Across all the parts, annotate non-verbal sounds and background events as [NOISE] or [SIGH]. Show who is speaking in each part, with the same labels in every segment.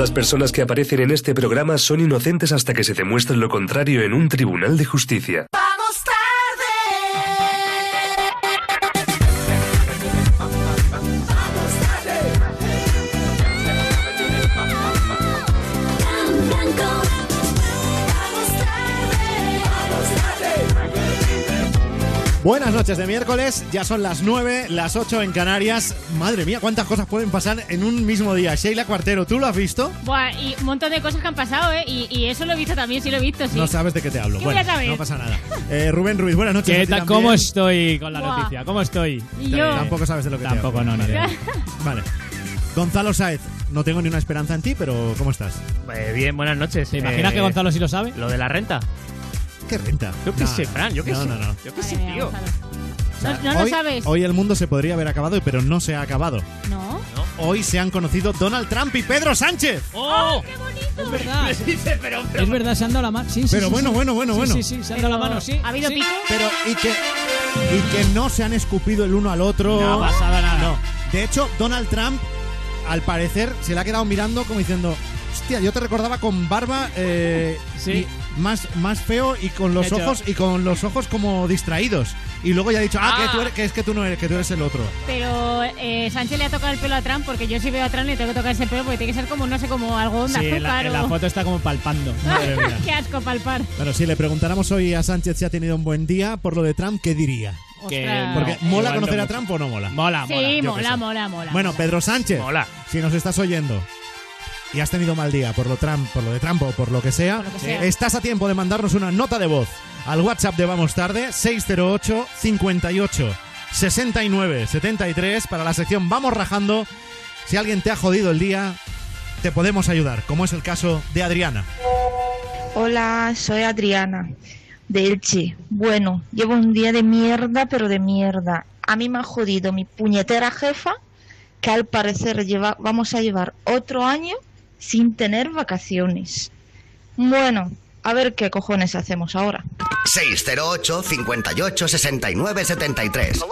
Speaker 1: Las personas que aparecen en este programa son inocentes hasta que se demuestre lo contrario en un tribunal de justicia.
Speaker 2: Buenas noches de miércoles, ya son las 9, las 8 en Canarias. Madre mía, cuántas cosas pueden pasar en un mismo día. Sheila Cuartero, ¿tú lo has visto?
Speaker 3: Buah, y un montón de cosas que han pasado, ¿eh? Y, y eso lo he visto también, sí lo he visto, sí.
Speaker 2: No sabes de qué te hablo.
Speaker 3: ¿Qué
Speaker 2: bueno,
Speaker 3: voy a saber?
Speaker 2: no pasa nada. Eh, Rubén Ruiz, buenas noches.
Speaker 4: ¿Qué tal? ¿Cómo estoy con la
Speaker 3: Buah.
Speaker 4: noticia? ¿Cómo estoy?
Speaker 3: Yo.
Speaker 2: Tampoco sabes de lo que
Speaker 4: Tampoco,
Speaker 2: te hablo.
Speaker 4: no, ni. [LAUGHS]
Speaker 2: Vale. Gonzalo Saez, no tengo ni una esperanza en ti, pero ¿cómo estás?
Speaker 5: Eh, bien, buenas noches.
Speaker 4: ¿Te imaginas
Speaker 5: Eh,
Speaker 4: que Gonzalo sí lo sabe?
Speaker 5: Lo de la renta.
Speaker 2: ¿Qué renta?
Speaker 5: Yo qué
Speaker 2: No,
Speaker 5: sé, Fran, yo qué
Speaker 2: no,
Speaker 5: sé.
Speaker 2: No, no,
Speaker 5: Yo qué sé,
Speaker 3: mía,
Speaker 5: tío.
Speaker 3: No, no lo sabes.
Speaker 2: Hoy el mundo se podría haber acabado, pero no se ha acabado.
Speaker 3: No.
Speaker 2: Hoy se han conocido Donald Trump y Pedro Sánchez.
Speaker 4: ¡Oh!
Speaker 3: ¡Qué bonito!
Speaker 4: Es verdad.
Speaker 5: Dice, [LAUGHS] pero, pero-
Speaker 4: Es verdad, se han dado la mano. Sí, sí,
Speaker 2: Pero
Speaker 4: sí,
Speaker 2: bueno,
Speaker 4: sí.
Speaker 2: bueno, bueno,
Speaker 4: Sí,
Speaker 2: bueno.
Speaker 4: Sí, sí, se han dado la mano, sí.
Speaker 3: ¿Ha habido
Speaker 4: sí.
Speaker 3: pico?
Speaker 2: Pero y que y que no se han escupido el uno al otro.
Speaker 4: No ha pasado nada.
Speaker 2: No. De hecho, Donald Trump, al parecer, se le ha quedado mirando como diciendo, hostia, yo te recordaba con barba eh,
Speaker 4: Sí.
Speaker 2: Más, más feo y con los
Speaker 4: hecho-
Speaker 2: ojos y con los ojos como distraídos. Y luego ya ha dicho, ah,
Speaker 5: Ah.
Speaker 2: Que, tú eres- que es que tú no eres, que tú eres el otro.
Speaker 3: Pero eh, Sánchez le ha tocado el pelo a Trump porque yo si veo a Trump le tengo que tocar ese pelo porque tiene que ser como, no sé, como algodón de
Speaker 4: Sí, la,
Speaker 3: azúcar
Speaker 4: la
Speaker 3: o...
Speaker 4: foto está como palpando. [LAUGHS] Madre mía.
Speaker 3: ¡Qué asco palpar!
Speaker 2: Pero si le preguntáramos hoy a Sánchez si ha tenido un buen día por lo de Trump, ¿qué diría?
Speaker 4: Que.
Speaker 2: Porque
Speaker 4: No,
Speaker 2: mola conocer
Speaker 4: no
Speaker 2: a. Trump o no mola.
Speaker 4: Mola, mola.
Speaker 3: Sí, mola, mola, mola.
Speaker 2: Bueno,
Speaker 3: mola.
Speaker 2: Pedro Sánchez,
Speaker 5: Mola.
Speaker 2: si nos estás oyendo y has tenido mal día por lo Trump, por lo de Trump o por lo que sea,
Speaker 3: Por lo que sea.
Speaker 2: estás a tiempo de mandarnos una nota de voz al WhatsApp de Vamos Tarde 608 58 69 73 para la sección Vamos rajando. Si alguien te ha jodido el día, te podemos ayudar, como es el caso de Adriana.
Speaker 6: Hola, soy Adriana, de Elche. Bueno, llevo un día de mierda, pero de mierda. A mí me ha jodido mi puñetera jefa, que al parecer lleva, vamos a llevar otro año sin tener vacaciones. Bueno, a ver qué cojones hacemos ahora.
Speaker 7: 608 58 69 73.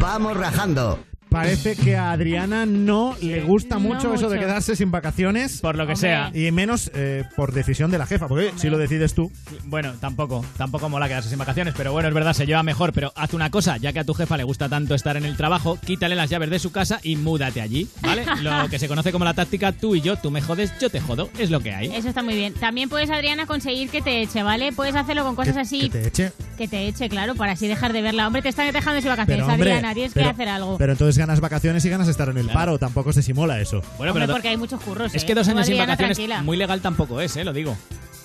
Speaker 7: Vamos rajando.
Speaker 2: Parece que a Adriana no le gusta
Speaker 3: No
Speaker 2: mucho, eso de quedarse sin vacaciones.
Speaker 4: Por lo que
Speaker 3: Hombre.
Speaker 4: sea.
Speaker 2: Y menos eh, por decisión de la jefa, porque si lo decides tú.
Speaker 4: Bueno, tampoco, tampoco mola quedarse sin vacaciones, pero bueno, es verdad, se lleva mejor, pero haz una cosa, ya que a tu jefa le gusta tanto estar en el trabajo, quítale las llaves de su casa y múdate allí, ¿vale? [LAUGHS] Lo que se conoce como la táctica tú y yo, tú me jodes, yo te jodo, es lo que hay.
Speaker 3: Eso está muy bien. También puedes, Adriana, conseguir que te eche, ¿vale? Puedes hacerlo con cosas
Speaker 2: Que-
Speaker 3: así.
Speaker 2: que te eche.
Speaker 3: Que te eche, claro, para así dejar de verla. Hombre, te están dejando sin vacaciones,
Speaker 2: Pero, hombre,
Speaker 3: Adriana. Tienes
Speaker 2: pero-
Speaker 3: que hacer algo.
Speaker 2: Pero entonces ganas vacaciones y ganas estar en el
Speaker 4: Claro.
Speaker 2: paro. Tampoco se simula eso.
Speaker 4: Bueno,
Speaker 3: Hombre,
Speaker 4: pero do-
Speaker 3: porque hay muchos curros,
Speaker 4: es
Speaker 3: ¿eh?
Speaker 4: que dos años sin vacaciones
Speaker 3: tranquila.
Speaker 4: muy legal tampoco es, ¿eh? Lo digo.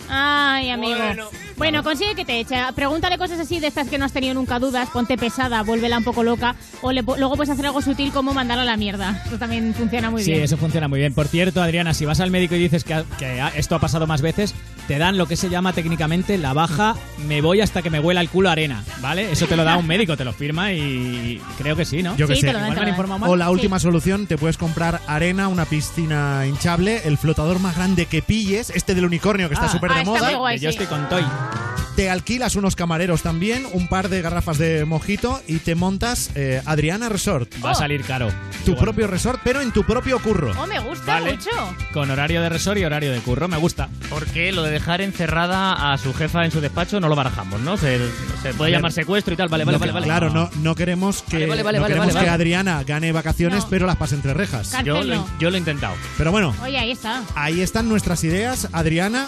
Speaker 3: Ay, amigo. Bueno, consigue que te eche. Pregúntale cosas así de estas que no has tenido nunca dudas. Ponte pesada, vuélvela un poco loca. O le luego puedes hacer algo sutil como mandarla a la mierda. Eso también funciona muy
Speaker 4: sí,
Speaker 3: bien.
Speaker 4: eso funciona muy bien. Por cierto, Adriana, si vas al médico y dices que, ha- que esto ha pasado más veces, te dan lo que se llama técnicamente la baja me voy hasta que me huela el culo a arena, ¿vale? Eso te lo da un médico, te lo firma y creo que sí, ¿no?
Speaker 2: Yo que
Speaker 3: Sí,
Speaker 2: sé.
Speaker 3: te lo dan, te lo.
Speaker 2: O la
Speaker 3: Sí.
Speaker 2: última solución, te puedes comprar arena, una piscina hinchable, el flotador más grande que pilles, este del unicornio que está
Speaker 4: Ah.
Speaker 2: súper
Speaker 3: está. Muy guay.
Speaker 4: Que yo estoy con Toy.
Speaker 2: Te alquilas unos camareros también, un par de garrafas de mojito y te montas eh, Adriana Resort.
Speaker 4: Va a
Speaker 3: Oh.
Speaker 4: salir caro.
Speaker 2: Tu
Speaker 4: Igual.
Speaker 2: propio resort, pero en tu propio curro.
Speaker 3: Oh, me gusta
Speaker 4: Vale.
Speaker 3: mucho.
Speaker 4: Con horario de resort y horario de curro, me gusta.
Speaker 5: Porque lo de dejar encerrada a su jefa en su despacho no lo barajamos, ¿no? Se, se puede llamar secuestro y tal. Vale, vale,
Speaker 2: No,
Speaker 5: vale. vale.
Speaker 2: Claro, no, no queremos que,
Speaker 5: Vale, vale, vale,
Speaker 2: no
Speaker 5: vale,
Speaker 2: queremos
Speaker 5: vale,
Speaker 2: que
Speaker 5: vale.
Speaker 2: Adriana gane vacaciones,
Speaker 3: No.
Speaker 2: pero las pase entre rejas.
Speaker 5: Yo lo, yo lo he intentado.
Speaker 2: Pero bueno,
Speaker 3: Oye, ahí está.
Speaker 2: ahí están nuestras ideas, Adriana.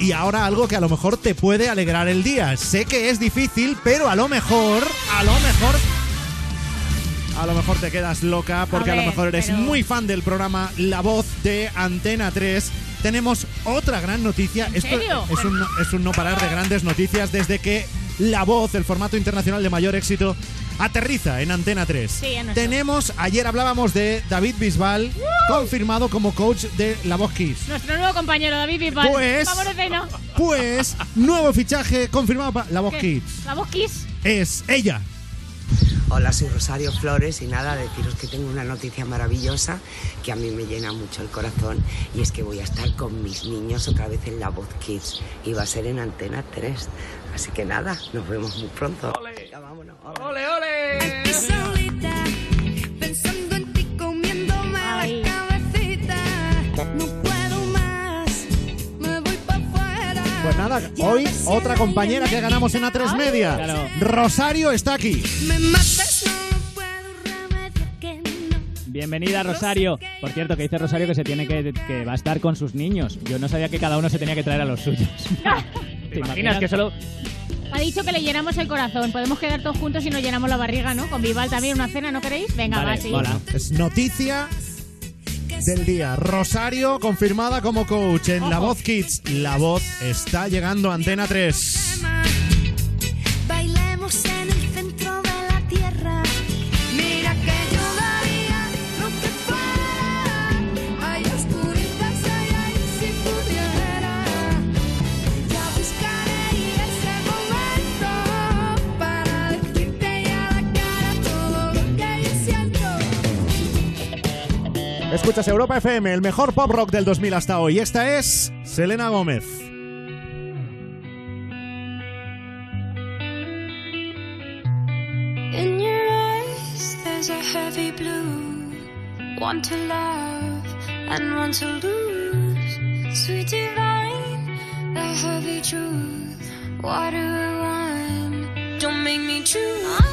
Speaker 2: Y ahora algo que a lo mejor te puede alegrar el día. Sé que es difícil, pero a lo mejor, a lo mejor, a lo mejor te quedas loca porque a,
Speaker 3: A
Speaker 2: lo mejor eres
Speaker 3: pero-
Speaker 2: muy fan del programa La Voz de Antena 3. Tenemos otra gran noticia.
Speaker 3: ¿En
Speaker 2: Esto
Speaker 3: serio?
Speaker 2: es un, es un no parar de grandes noticias desde que La Voz, el formato internacional de mayor éxito, aterriza en Antena 3.
Speaker 3: Sí, es nuestro.
Speaker 2: Tenemos, ayer hablábamos de David Bisbal, confirmado como coach de La Voz Kids.
Speaker 3: Nuestro nuevo compañero David Bisbal.
Speaker 2: Pues-
Speaker 3: Vámonos de no.
Speaker 2: Pues, nuevo fichaje confirmado para La Voz
Speaker 3: ¿Qué?
Speaker 2: Kids.
Speaker 3: La voz Kiss.
Speaker 2: Es ella.
Speaker 8: Hola, soy Rosario Flores y nada, deciros que tengo una noticia maravillosa que a mí me llena mucho el corazón y es que voy a estar con mis niños otra vez en La Voz Kids y va a ser en Antena 3. Así que nada, nos vemos muy pronto. Ya
Speaker 5: ¡Ole, ole!
Speaker 9: Pues
Speaker 2: nada, hoy otra compañera que ganamos en A3 Media. Rosario está aquí.
Speaker 4: Bienvenida, Rosario. Por cierto, que dice Rosario que se tiene que, que va a estar con sus niños. Yo no sabía que cada uno se tenía que traer a los suyos. [LAUGHS] ¿Te imaginas que solo
Speaker 3: ha dicho que le llenamos el corazón. Podemos quedar todos juntos y nos llenamos la barriga, ¿no? Con Vival también una cena, ¿no queréis? Venga,
Speaker 4: Vale,
Speaker 3: va, sí.
Speaker 4: mola.
Speaker 2: Es noticia del día. Rosario confirmada como coach en La Voz Kids. La voz está llegando a Antena 3. Escuchas Europa FM, el mejor pop rock del 2000 hasta hoy. Esta es Selena Gómez.
Speaker 9: In your eyes, there's a heavy blue. One to love and one to lose. Sweet divine, the heavy truth. Water wine, don't make me choose.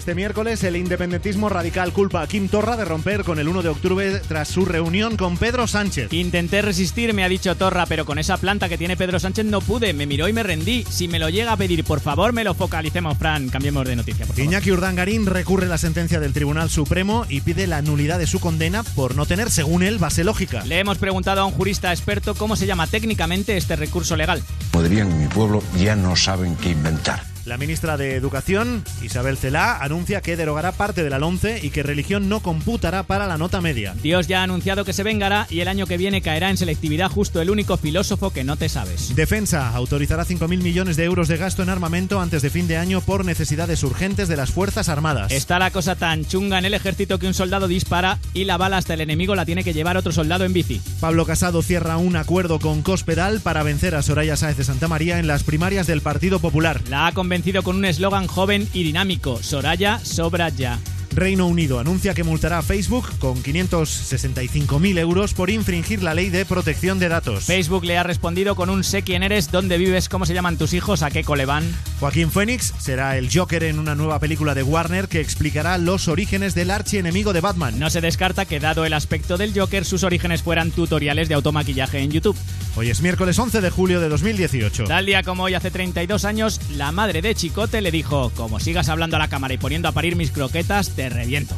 Speaker 2: Este miércoles. El independentismo radical culpa a Kim Torra de romper con el 1 de octubre tras su reunión con Pedro Sánchez.
Speaker 4: Intenté resistir, me ha dicho Torra, pero con esa planta que tiene Pedro Sánchez no pude. Me miró y me rendí. Si me lo llega a pedir, por favor, me lo focalicemos, Fran. Cambiemos de noticia, por favor.
Speaker 2: Iñaki Urdangarín recurre la sentencia del Tribunal Supremo y pide la nulidad de su condena por no tener, según él, base lógica.
Speaker 4: Le hemos preguntado a un jurista experto cómo se llama técnicamente este recurso legal.
Speaker 10: En mi pueblo, ya no saben qué inventar.
Speaker 2: La ministra de Educación, Isabel Celá, anuncia que derogará parte de la LOMCE y que religión no computará para la nota media.
Speaker 4: Dios ya ha anunciado que se vengará y el año que viene caerá en selectividad justo el único filósofo que no te sabes.
Speaker 2: Defensa autorizará 5.000 millones de euros de gasto en armamento antes de fin de año por necesidades urgentes de las Fuerzas Armadas.
Speaker 4: Está la cosa tan chunga en el ejército que un soldado dispara y la bala hasta el enemigo la tiene que llevar otro soldado en bici.
Speaker 2: Pablo Casado cierra un acuerdo con Cospedal para vencer a Soraya Sáez de Santa María en las primarias del Partido Popular.
Speaker 4: La ha convencido con un eslogan joven y dinámico, Soraya sobra ya.
Speaker 2: Reino Unido anuncia que multará a Facebook con 565.000 euros por infringir la ley de protección de datos.
Speaker 4: Facebook le ha respondido con un sé quién eres, dónde vives, cómo se llaman tus hijos, a qué cole van.
Speaker 2: Joaquín Phoenix será el Joker en una nueva película de Warner que explicará los orígenes del archienemigo de Batman.
Speaker 4: No se descarta que, dado el aspecto del Joker, sus orígenes fueran tutoriales de automaquillaje en YouTube.
Speaker 2: Hoy es miércoles 11 de julio de 2018.
Speaker 4: Tal día como hoy, hace 32 años, la madre de Chicote le dijo: Como sigas hablando a la cámara y poniendo a parir mis croquetas, te reviento.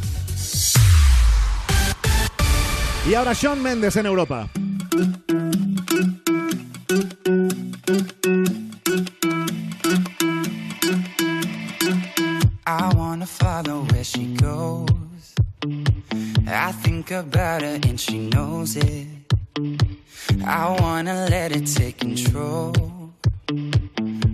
Speaker 2: Y ahora Sean Mendes en Europa.
Speaker 10: I wanna follow where she goes. I think about her and she knows it. I wanna let it take control.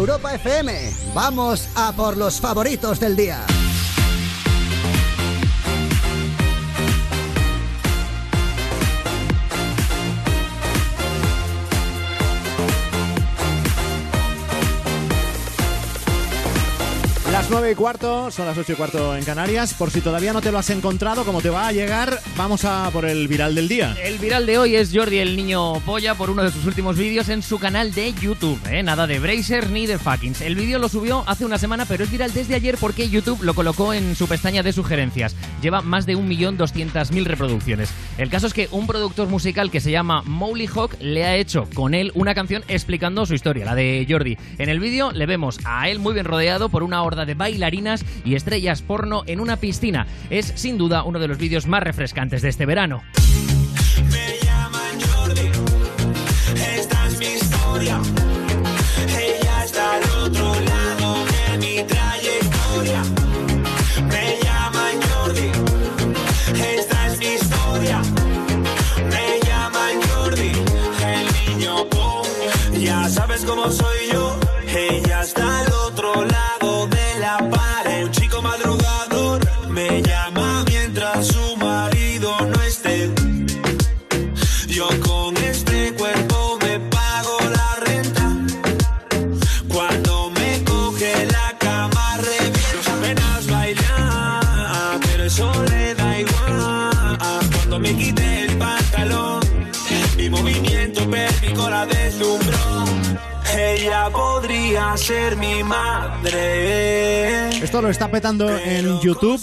Speaker 7: Europa FM, vamos a por los favoritos del día.
Speaker 2: Las 9 y cuarto, son las 8 y cuarto en Canarias. Por si todavía no te lo has encontrado, como te va a llegar, vamos a por el viral del día.
Speaker 5: El viral de hoy es Jordi el niño polla por uno de sus últimos vídeos en su canal de YouTube. ¿eh? Nada de Bracer ni de Fuckings. El vídeo lo subió hace una semana, pero es viral desde ayer porque YouTube lo colocó en su pestaña de sugerencias. Lleva más de 1.200.000 reproducciones. El caso es que un productor musical que se llama Mowley Hawk le ha hecho con él una canción explicando su historia, la de Jordi. En el vídeo le vemos a él muy bien rodeado por una horda de bailarinas y estrellas porno en una piscina. Es sin duda uno de los vídeos más refrescantes de este verano.
Speaker 11: Ser mi madre.
Speaker 2: Esto lo está petando en YouTube.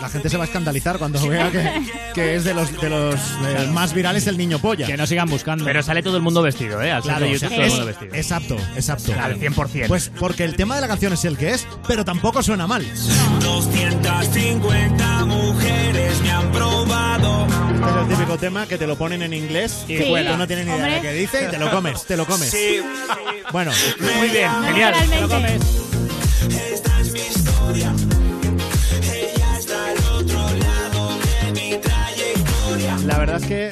Speaker 2: La gente se va a escandalizar cuando vea que, que es de los, de los eh, más virales el niño polla.
Speaker 4: Que no sigan buscando.
Speaker 5: Pero sale todo el mundo vestido, ¿eh? Al
Speaker 2: Claro,
Speaker 5: de
Speaker 2: o sea,
Speaker 5: YouTube, todo el
Speaker 2: es-
Speaker 5: mundo vestido.
Speaker 2: exacto, exacto.
Speaker 5: Al 100%.
Speaker 2: Pues porque el tema de la canción es el que es, pero tampoco suena mal.
Speaker 11: 250 mujeres me han probado.
Speaker 2: Este es el típico tema que te lo ponen en inglés y
Speaker 11: Sí.
Speaker 2: tú no tienes ni idea de
Speaker 11: Hombre.
Speaker 2: qué dice y te lo comes, te lo comes.
Speaker 11: Sí.
Speaker 2: Bueno,
Speaker 5: muy bien, genial.
Speaker 2: Te lo comes.
Speaker 11: Esta es mi historia. Ella está al otro lado de mi trayectoria.
Speaker 2: La verdad es que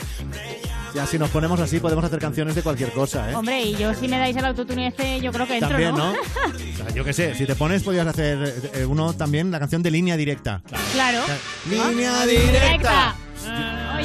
Speaker 2: ya si nos ponemos así podemos hacer canciones de cualquier cosa, ¿eh?
Speaker 3: Hombre, y yo si me dais el autotune este, yo creo que entro,
Speaker 2: También,
Speaker 3: ¿no?
Speaker 2: ¿no? O sea, yo qué sé, si te pones podrías hacer eh, uno también la canción de línea directa.
Speaker 3: claro.
Speaker 2: Línea
Speaker 3: Ah,
Speaker 2: directa.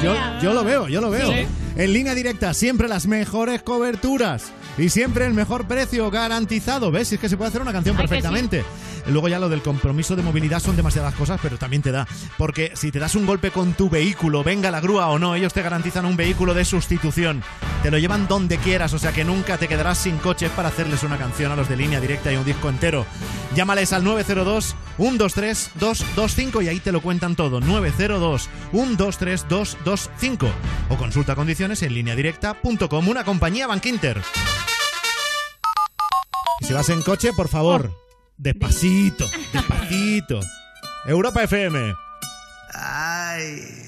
Speaker 2: Yo, yo lo veo, yo lo veo.
Speaker 3: Sí.
Speaker 2: En línea directa, siempre las mejores coberturas y siempre el mejor precio garantizado. ¿Ves? Es que se puede hacer una canción
Speaker 3: Ay,
Speaker 2: perfectamente. Luego ya lo del compromiso de movilidad son demasiadas cosas, pero también te da. Porque si te das un golpe con tu vehículo, venga la grúa o no, ellos te garantizan un vehículo de sustitución. Te lo llevan donde quieras, o sea que nunca te quedarás sin coche para hacerles una canción a los de línea directa y un disco entero. Llámales al 902 123 225 y ahí te lo cuentan todo. 902 123 225 o consulta condiciones en lineadirecta.com, una compañía Bankinter. Y si vas en coche, por favor, despacito, despacito. [LAUGHS] Europa FM.
Speaker 11: Ay.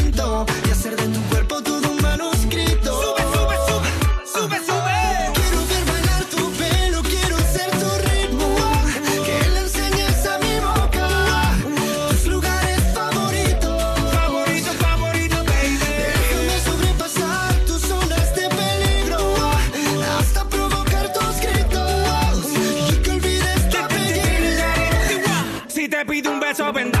Speaker 11: te pido un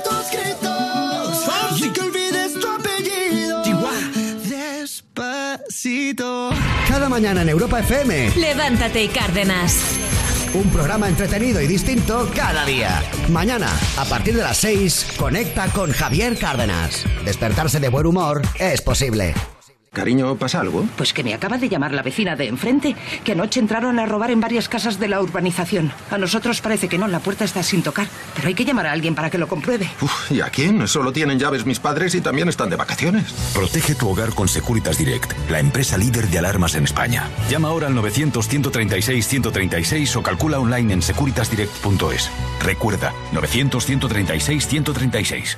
Speaker 7: Mañana en Europa FM,
Speaker 9: Levántate y Cárdenas.
Speaker 7: un programa entretenido y distinto cada día. Mañana, a partir de las 6, conecta con Javier Cárdenas. Despertarse de buen humor es posible.
Speaker 12: Cariño, ¿pasa algo?
Speaker 13: Pues que me acaba de llamar la vecina de enfrente, que anoche entraron a robar en varias casas de la urbanización. A nosotros parece que no, la puerta está sin tocar, pero hay que llamar a alguien para que lo compruebe.
Speaker 12: Uf, ¿Y a quién? Solo tienen llaves mis padres y también están de vacaciones.
Speaker 14: Protege tu hogar con Securitas Direct, la empresa líder de alarmas en España. Llama ahora al 900-136-136 o calcula online en securitasdirect.es. Recuerda, 900-136-136.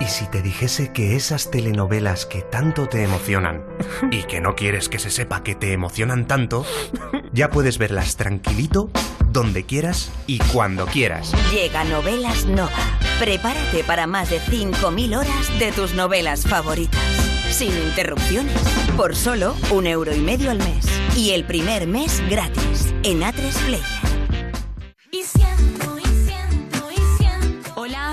Speaker 15: ¿y si te dijese que esas telenovelas que tanto te emocionan y que no quieres que se sepa que te emocionan tanto, ya puedes verlas tranquilito, donde quieras y cuando quieras?
Speaker 9: Llega Novelas Nova. Prepárate para más de 5.000 horas de tus novelas favoritas. Sin interrupciones. Por solo un euro y medio al mes. Y el primer mes gratis. En A3 Player.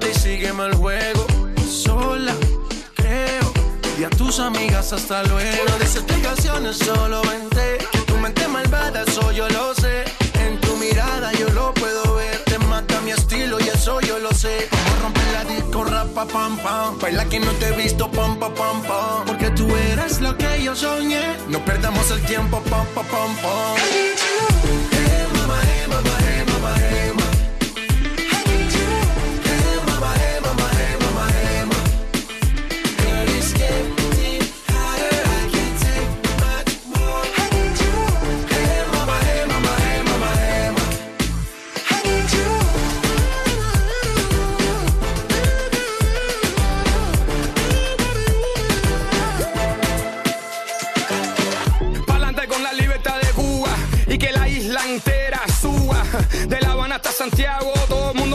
Speaker 16: Y sígueme el juego. Sola, creo, y a tus amigas hasta luego. No des explicaciones, solo vente. Que tu mente malvada, eso yo lo sé. En tu mirada yo lo puedo ver. Te mata mi estilo y eso yo lo sé. Como romper la disco, rapa, pam, pam. Baila que no te he visto, pam, pam, pam. Porque tú eres lo que yo soñé. No perdamos el tiempo, pam, pam, pam.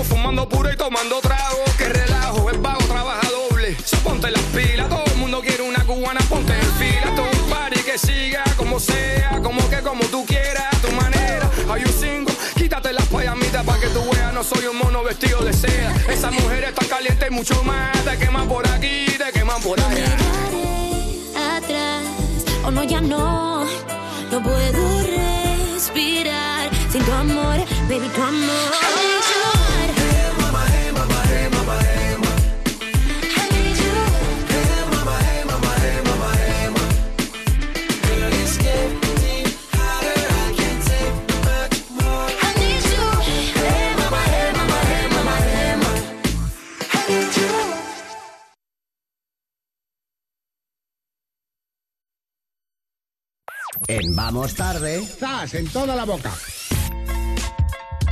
Speaker 17: Fumando puro y tomando trago. Que relajo, el vago trabaja doble. So ponte las pilas, todo el mundo quiere una cubana, ponte en fila. Todo un party que siga como sea, como que como tú quieras, a tu manera. Hay un single, quítate las payamitas para que tú veas, no soy un mono vestido de seda. Esa mujer está caliente y mucho más. Te queman por aquí, te queman por allá.
Speaker 9: atrás. O no, ya no. No puedo respirar sin tu amor, baby, tu amor. I need you. I need you. I need you. Hey, mama, hey, mama, hey, mama, hey, mama. I need you.
Speaker 7: En Vamos Tarde.
Speaker 18: ¡Zas! En toda la boca.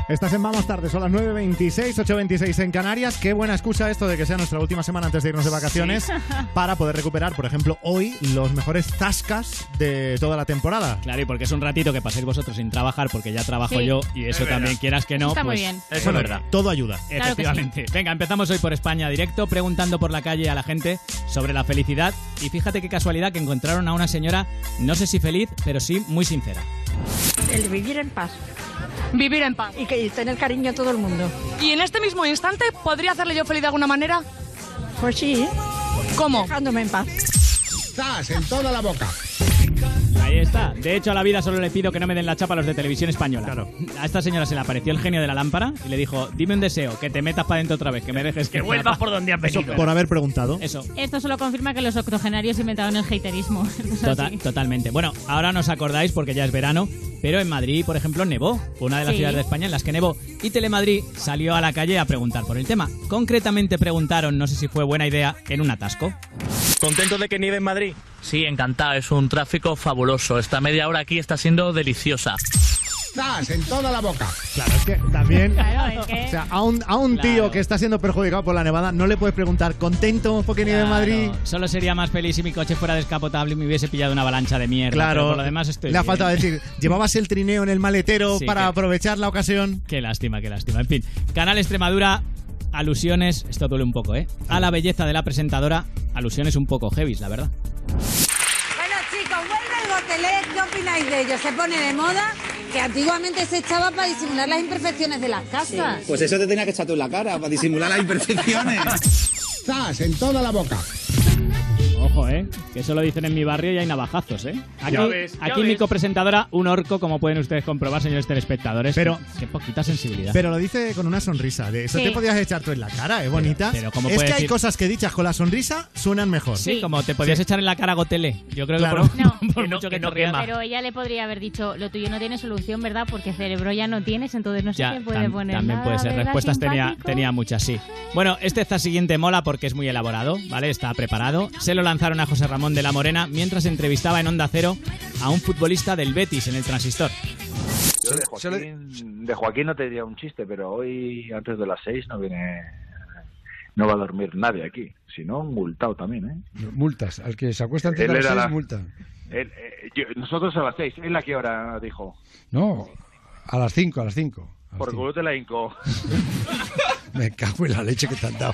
Speaker 2: Estás en Vamos Tarde, son las 9.26, 8.26 en Canarias. Qué buena excusa esto de que sea nuestra última semana antes de irnos de vacaciones
Speaker 4: Sí. [LAUGHS]
Speaker 2: para poder recuperar, por ejemplo, hoy los mejores tascas de toda la temporada.
Speaker 4: Claro, y porque es un ratito que paséis vosotros sin trabajar, porque ya trabajo
Speaker 2: Sí.
Speaker 4: yo y eso
Speaker 2: Es
Speaker 4: también quieras que no.
Speaker 2: Está muy
Speaker 4: pues,
Speaker 2: bien.
Speaker 4: Eso
Speaker 2: Bueno,
Speaker 4: es verdad.
Speaker 2: todo ayuda.
Speaker 3: Claro que sí.
Speaker 4: Efectivamente. Venga, empezamos hoy por España directo, preguntando por la calle a la gente sobre la felicidad. Y fíjate qué casualidad que encontraron a una señora, no sé si feliz, pero sí muy sincera.
Speaker 19: El vivir en paz. Vivir en paz. Y que y tener cariño a todo el mundo. ¿Y en este mismo instante podría hacerle yo feliz de alguna manera? Pues sí. ¿Cómo? Dejándome en paz.
Speaker 18: ¡Zas! En toda la boca.
Speaker 4: Ahí está. De hecho, a la vida solo le pido que no me den la chapa a los de televisión española. A esta señora se le apareció el genio de la lámpara y le dijo, dime un deseo, que te metas para adentro otra vez, que me dejes que,
Speaker 5: vuelvas por donde has
Speaker 4: Eso,
Speaker 5: venido.
Speaker 2: Por haber preguntado.
Speaker 4: Eso.
Speaker 3: Esto solo confirma que los octogenarios inventaron el haterismo. [LAUGHS]
Speaker 4: Tota- totalmente. Bueno, ahora no os acordáis porque ya es verano, pero en Madrid, por ejemplo, nevó. Fue una de las
Speaker 3: Sí.
Speaker 4: ciudades de España en las que nevó. Y Telemadrid salió a la calle a preguntar por el tema. Concretamente preguntaron, no sé si fue buena idea, en un atasco.
Speaker 20: ¿Contento de que nieve en Madrid? Sí, encantado. Es un tráfico fabuloso. Esta media hora aquí está siendo deliciosa.
Speaker 18: ¡Zas! En toda la boca.
Speaker 2: Claro, es que también.
Speaker 3: Claro, es que-
Speaker 2: O sea, a un, a un tío que está siendo perjudicado por la nevada no le puedes preguntar, ¿contento porque nieve en
Speaker 4: Claro,
Speaker 2: Madrid?
Speaker 4: Solo sería más feliz si mi coche fuera descapotable y me hubiese pillado una avalancha de mierda.
Speaker 2: Claro,
Speaker 4: pero por lo demás estoy
Speaker 2: le ha faltado decir, ¿llevabas el trineo en el maletero
Speaker 4: Sí,
Speaker 2: para
Speaker 4: que-
Speaker 2: aprovechar la ocasión?
Speaker 4: Qué lástima, qué lástima. En fin, Canal Extremadura, alusiones, esto duele un poco, ¿eh? A la belleza de la presentadora, alusiones un poco heavy, la verdad.
Speaker 21: Bueno, chicos, vuelve el gotelé. ¿Qué opináis de ello? Se pone de moda que antiguamente se echaba para disimular las imperfecciones de las casas.
Speaker 22: Pues eso te tenía que echar tú en la cara para disimular las imperfecciones. [LAUGHS]
Speaker 18: ¡Zas! En toda la boca.
Speaker 4: Ojo, ¿eh? Que eso lo dicen en mi barrio y hay navajazos, ¿eh? Aquí,
Speaker 2: Ya ves, ya
Speaker 4: aquí
Speaker 2: ves.
Speaker 4: mi copresentadora, un orco, como pueden ustedes comprobar, señores telespectadores.
Speaker 2: Pero-
Speaker 4: Qué, poquita sensibilidad.
Speaker 2: Pero lo dice con una sonrisa. De eso
Speaker 4: Sí.
Speaker 2: te podías echar tú en la cara, ¿eh? Bonita.
Speaker 4: pero ¿cómo
Speaker 2: es que hay cosas que dichas con la sonrisa suenan mejor.
Speaker 4: Sí, como te podías echar en la cara gotele. Yo creo
Speaker 2: Claro. [LAUGHS]
Speaker 4: que por, por mucho que, te rías.
Speaker 3: Pero ella le podría haber dicho, lo tuyo no tiene solución, ¿verdad? Porque cerebro ya no tienes, entonces no se
Speaker 4: Ya,
Speaker 3: puede
Speaker 4: tam-
Speaker 3: poner
Speaker 4: también puede ser.
Speaker 3: ¿verdad,
Speaker 4: Respuestas tenía,
Speaker 3: simpático?
Speaker 4: tenía muchas, sí. Bueno, este está siguiente mola porque es muy elaborado, ¿vale? Está preparado. Se lo lanzaron a José Ramón de la Morena mientras entrevistaba en Onda Cero a un futbolista del Betis en el transistor.
Speaker 23: Yo de Joaquín, de Joaquín no te diría un chiste, pero hoy antes de las seis no viene, no va a dormir nadie aquí. Si no, un multado también, ¿eh?
Speaker 18: Multas. Al que se acuesta antes de las seis,
Speaker 23: la-
Speaker 18: multa.
Speaker 23: Él, eh, yo- nosotros a las seis. ¿Él a qué hora dijo?
Speaker 18: No, a las cinco, a las cinco.
Speaker 23: Por culo te la hinco. [LAUGHS]
Speaker 18: Me cago en la leche que te han dado.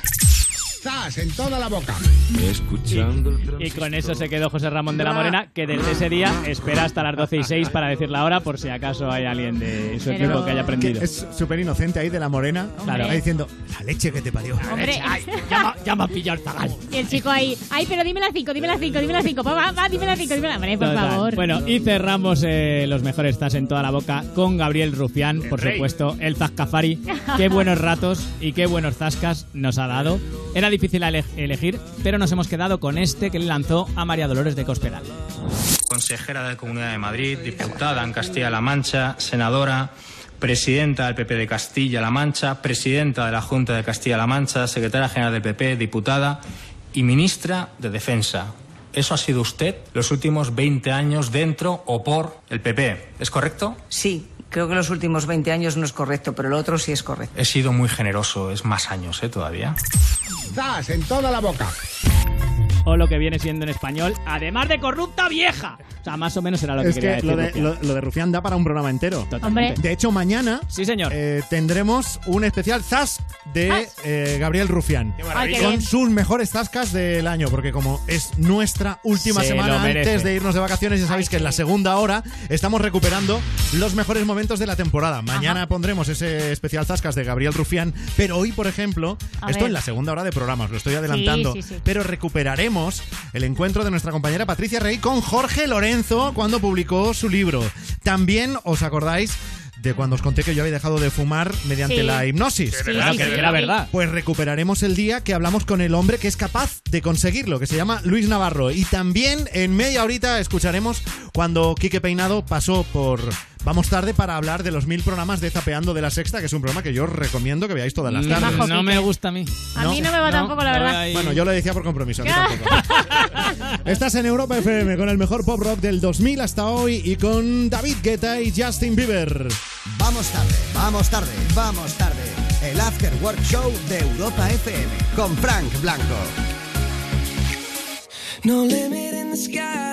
Speaker 18: ¡Zas! En toda la boca.
Speaker 24: Escuchando
Speaker 4: Y con eso se quedó José Ramón de la Morena, que desde ese día espera hasta las 12 y 6 para decir la hora por si acaso hay alguien de su
Speaker 2: Pero-
Speaker 4: equipo que haya aprendido.
Speaker 2: Que Es súper inocente ahí de la morena.
Speaker 4: Claro.
Speaker 2: Ahí diciendo, la leche que te parió.
Speaker 3: Hombre,
Speaker 4: ya, me ha pillado el zagal.
Speaker 3: y el chico ahí, ay, pero dime las cinco, dime las cinco, dime las cinco, va, va, va, dime las cinco, dime las Hombre, por
Speaker 4: Total.
Speaker 3: favor.
Speaker 4: Bueno, y cerramos eh, los mejores zas en toda la boca con Gabriel Rufián, por
Speaker 3: rey.
Speaker 4: supuesto, el Zascafari. Qué buenos ratos y qué buenos zascas nos ha dado. Era difícil ele- elegir, pero nos hemos quedado con este que le lanzó a María Dolores de Cospedal.
Speaker 25: consejera de la Comunidad de Madrid, diputada en Castilla-La Mancha, senadora, presidenta del PP de Castilla-La Mancha, presidenta de la Junta de Castilla-La Mancha, secretaria general del PP, diputada y ministra de Defensa. Eso ha sido usted los últimos 20 años dentro o por el PP. ¿Es correcto?
Speaker 26: Sí, creo que los últimos 20 años no es correcto, pero lo otro sí es correcto.
Speaker 25: He sido muy generoso, es más años, ¿eh? Todavía.
Speaker 18: ¡Zas! En toda la boca.
Speaker 4: O lo que viene siendo en español, además de corrupta vieja. O sea, más o menos era lo que
Speaker 2: Es
Speaker 4: quería
Speaker 2: que
Speaker 4: decir.
Speaker 2: lo de,
Speaker 4: Rufián.
Speaker 2: lo, lo de Rufián da para un programa entero.
Speaker 3: Hombre.
Speaker 2: De hecho, mañana
Speaker 4: Sí, señor.
Speaker 2: eh, tendremos un especial Zas de eh, Gabriel Rufián.
Speaker 3: Ay,
Speaker 2: Con sus mejores zascas del año, porque como es nuestra última
Speaker 4: Se
Speaker 2: semana antes de irnos de vacaciones, ya sabéis que en la segunda hora estamos recuperando los mejores momentos de la temporada. Mañana pondremos ese especial Zascas de Gabriel Rufián, pero hoy, por ejemplo,
Speaker 3: A
Speaker 2: esto
Speaker 3: ver.
Speaker 2: en la segunda hora de programa, os lo estoy adelantando,
Speaker 3: Sí, sí, sí.
Speaker 2: pero recuperaremos el encuentro de nuestra compañera Patricia Rey con Jorge Lorenzo cuando publicó su libro. También os acordáis de cuando os conté que yo había dejado de fumar mediante
Speaker 3: Sí.
Speaker 2: la hipnosis.
Speaker 3: Sí, Claro, sí, que
Speaker 4: era verdad.
Speaker 2: Pues recuperaremos el día que hablamos con el hombre que es capaz de conseguirlo, que se llama Luis Navarro. Y también en media horita escucharemos cuando Quique Peinado pasó por Vamos tarde para hablar de los mil programas de Zapeando de la Sexta, que es un programa que yo os recomiendo que veáis todas las
Speaker 4: Mm,
Speaker 2: tardes.
Speaker 4: no me gusta a mí.
Speaker 3: A mí no me va tampoco, la verdad.
Speaker 2: Bueno, yo lo decía por compromiso. a mí tampoco. [LAUGHS] Estás en Europa FM con el mejor pop rock del 2000 hasta hoy y con David Guetta y Justin Bieber.
Speaker 7: Vamos tarde, vamos tarde, vamos tarde. El After Work Show de Europa FM con Frank Blanco.
Speaker 27: No limit in the sky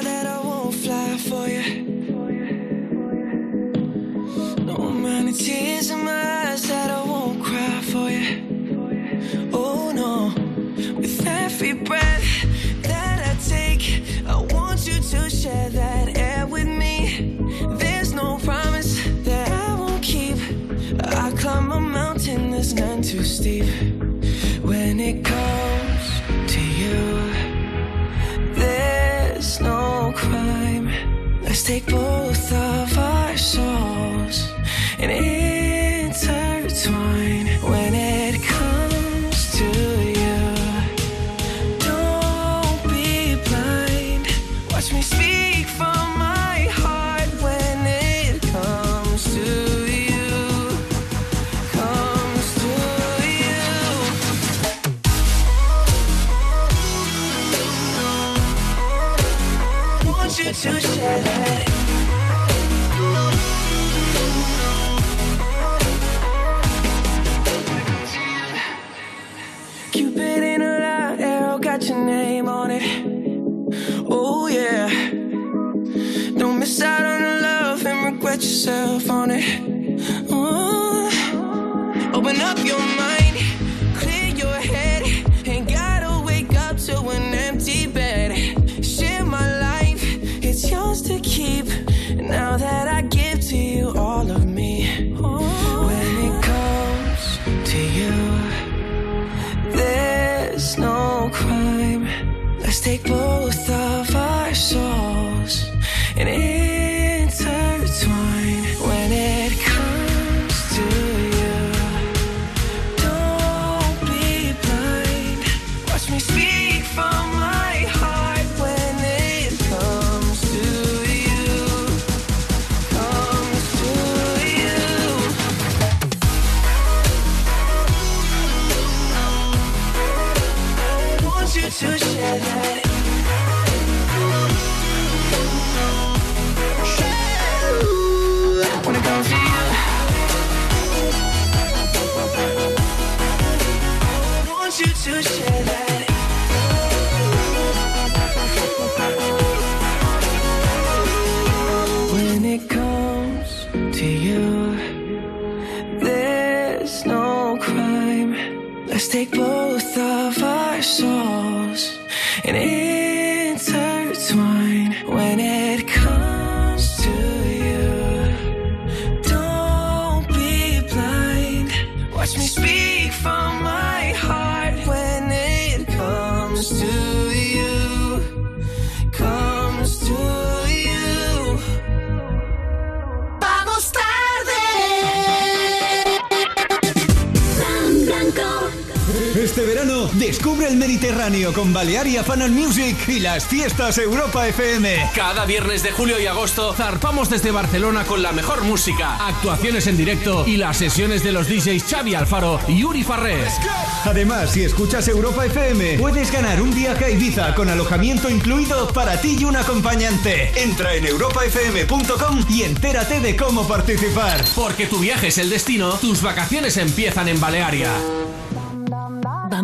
Speaker 28: Balearia Fan Music y las fiestas Europa FM.
Speaker 29: Cada viernes de julio y agosto zarpamos desde Barcelona con la mejor música, actuaciones en directo y las sesiones de los DJs Xavi Alfaro y Uri Farrés.
Speaker 28: Además, si escuchas Europa FM, puedes ganar un viaje a Ibiza con alojamiento incluido para ti y un acompañante. Entra en europafm.com y entérate de cómo participar.
Speaker 29: Porque tu viaje es el destino, tus vacaciones empiezan en Balearia.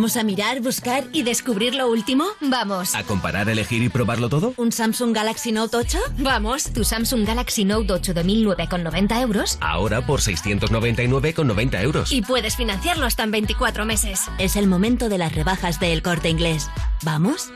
Speaker 30: ¿Vamos a mirar, buscar y descubrir lo último? Vamos.
Speaker 15: ¿A comparar, elegir y probarlo todo?
Speaker 30: ¿Un Samsung Galaxy Note 8? Vamos.
Speaker 31: Tu Samsung Galaxy Note 8 de 1009,90 euros.
Speaker 15: Ahora por 699,90 euros.
Speaker 31: Y puedes financiarlo hasta en 24 meses.
Speaker 30: Es el momento de las rebajas de El Corte Inglés. ¿Vamos?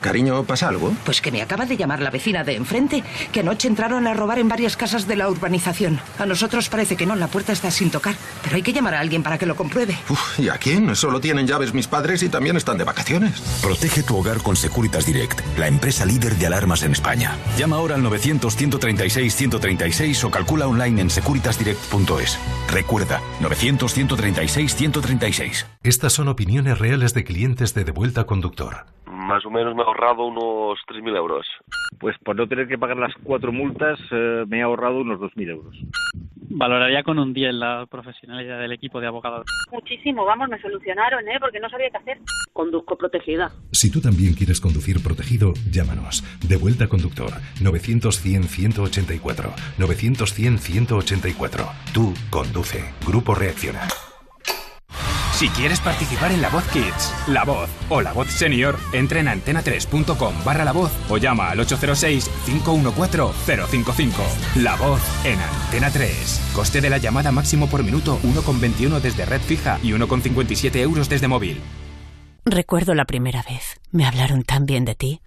Speaker 26: Cariño, ¿pasa algo? Pues que me acaba de llamar la vecina de enfrente, que anoche entraron a robar en varias casas de la urbanización. A nosotros parece que no, la puerta está sin tocar, pero hay que llamar a alguien para que lo compruebe.
Speaker 12: Uf, ¿y a quién? Solo tienen llaves mis padres y también están de vacaciones.
Speaker 14: Protege tu hogar con Securitas Direct, la empresa líder de alarmas en España. Llama ahora al 900-136-136 o calcula online en securitasdirect.es. Recuerda, 900-136-136.
Speaker 32: Estas son opiniones reales de clientes de Devuelta Conductor.
Speaker 33: Más o menos me he ahorrado unos 3.000 euros.
Speaker 18: Pues por no tener que pagar las cuatro multas eh, me he ahorrado unos 2.000 euros.
Speaker 20: Valoraría con un 10 la profesionalidad del equipo de abogados.
Speaker 34: Muchísimo, vamos, me solucionaron, ¿eh? Porque no sabía qué hacer. Conduzco protegida.
Speaker 32: Si tú también quieres conducir protegido, llámanos. Devuelta Conductor, 900-100-184. 900-100-184. Tú conduce. Grupo Reacciona.
Speaker 35: Si quieres participar en La Voz Kids, La Voz o La Voz Senior, entra en antena3.com barra La Voz o llama al 806-514-055. La Voz en Antena 3. Coste de la llamada máximo por minuto 1,21 desde red fija y 1,57 euros desde móvil.
Speaker 30: Recuerdo la primera vez. Me hablaron tan bien de ti.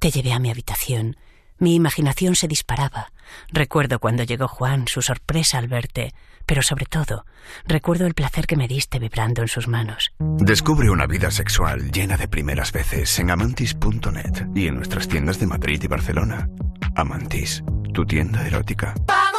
Speaker 30: Te llevé a mi habitación. Mi imaginación se disparaba. Recuerdo cuando llegó Juan, su sorpresa al verte, pero sobre todo, recuerdo el placer que me diste vibrando en sus manos.
Speaker 14: Descubre una vida sexual llena de primeras veces en amantis.net y en nuestras tiendas de Madrid y Barcelona. Amantis, tu tienda erótica.
Speaker 9: Vamos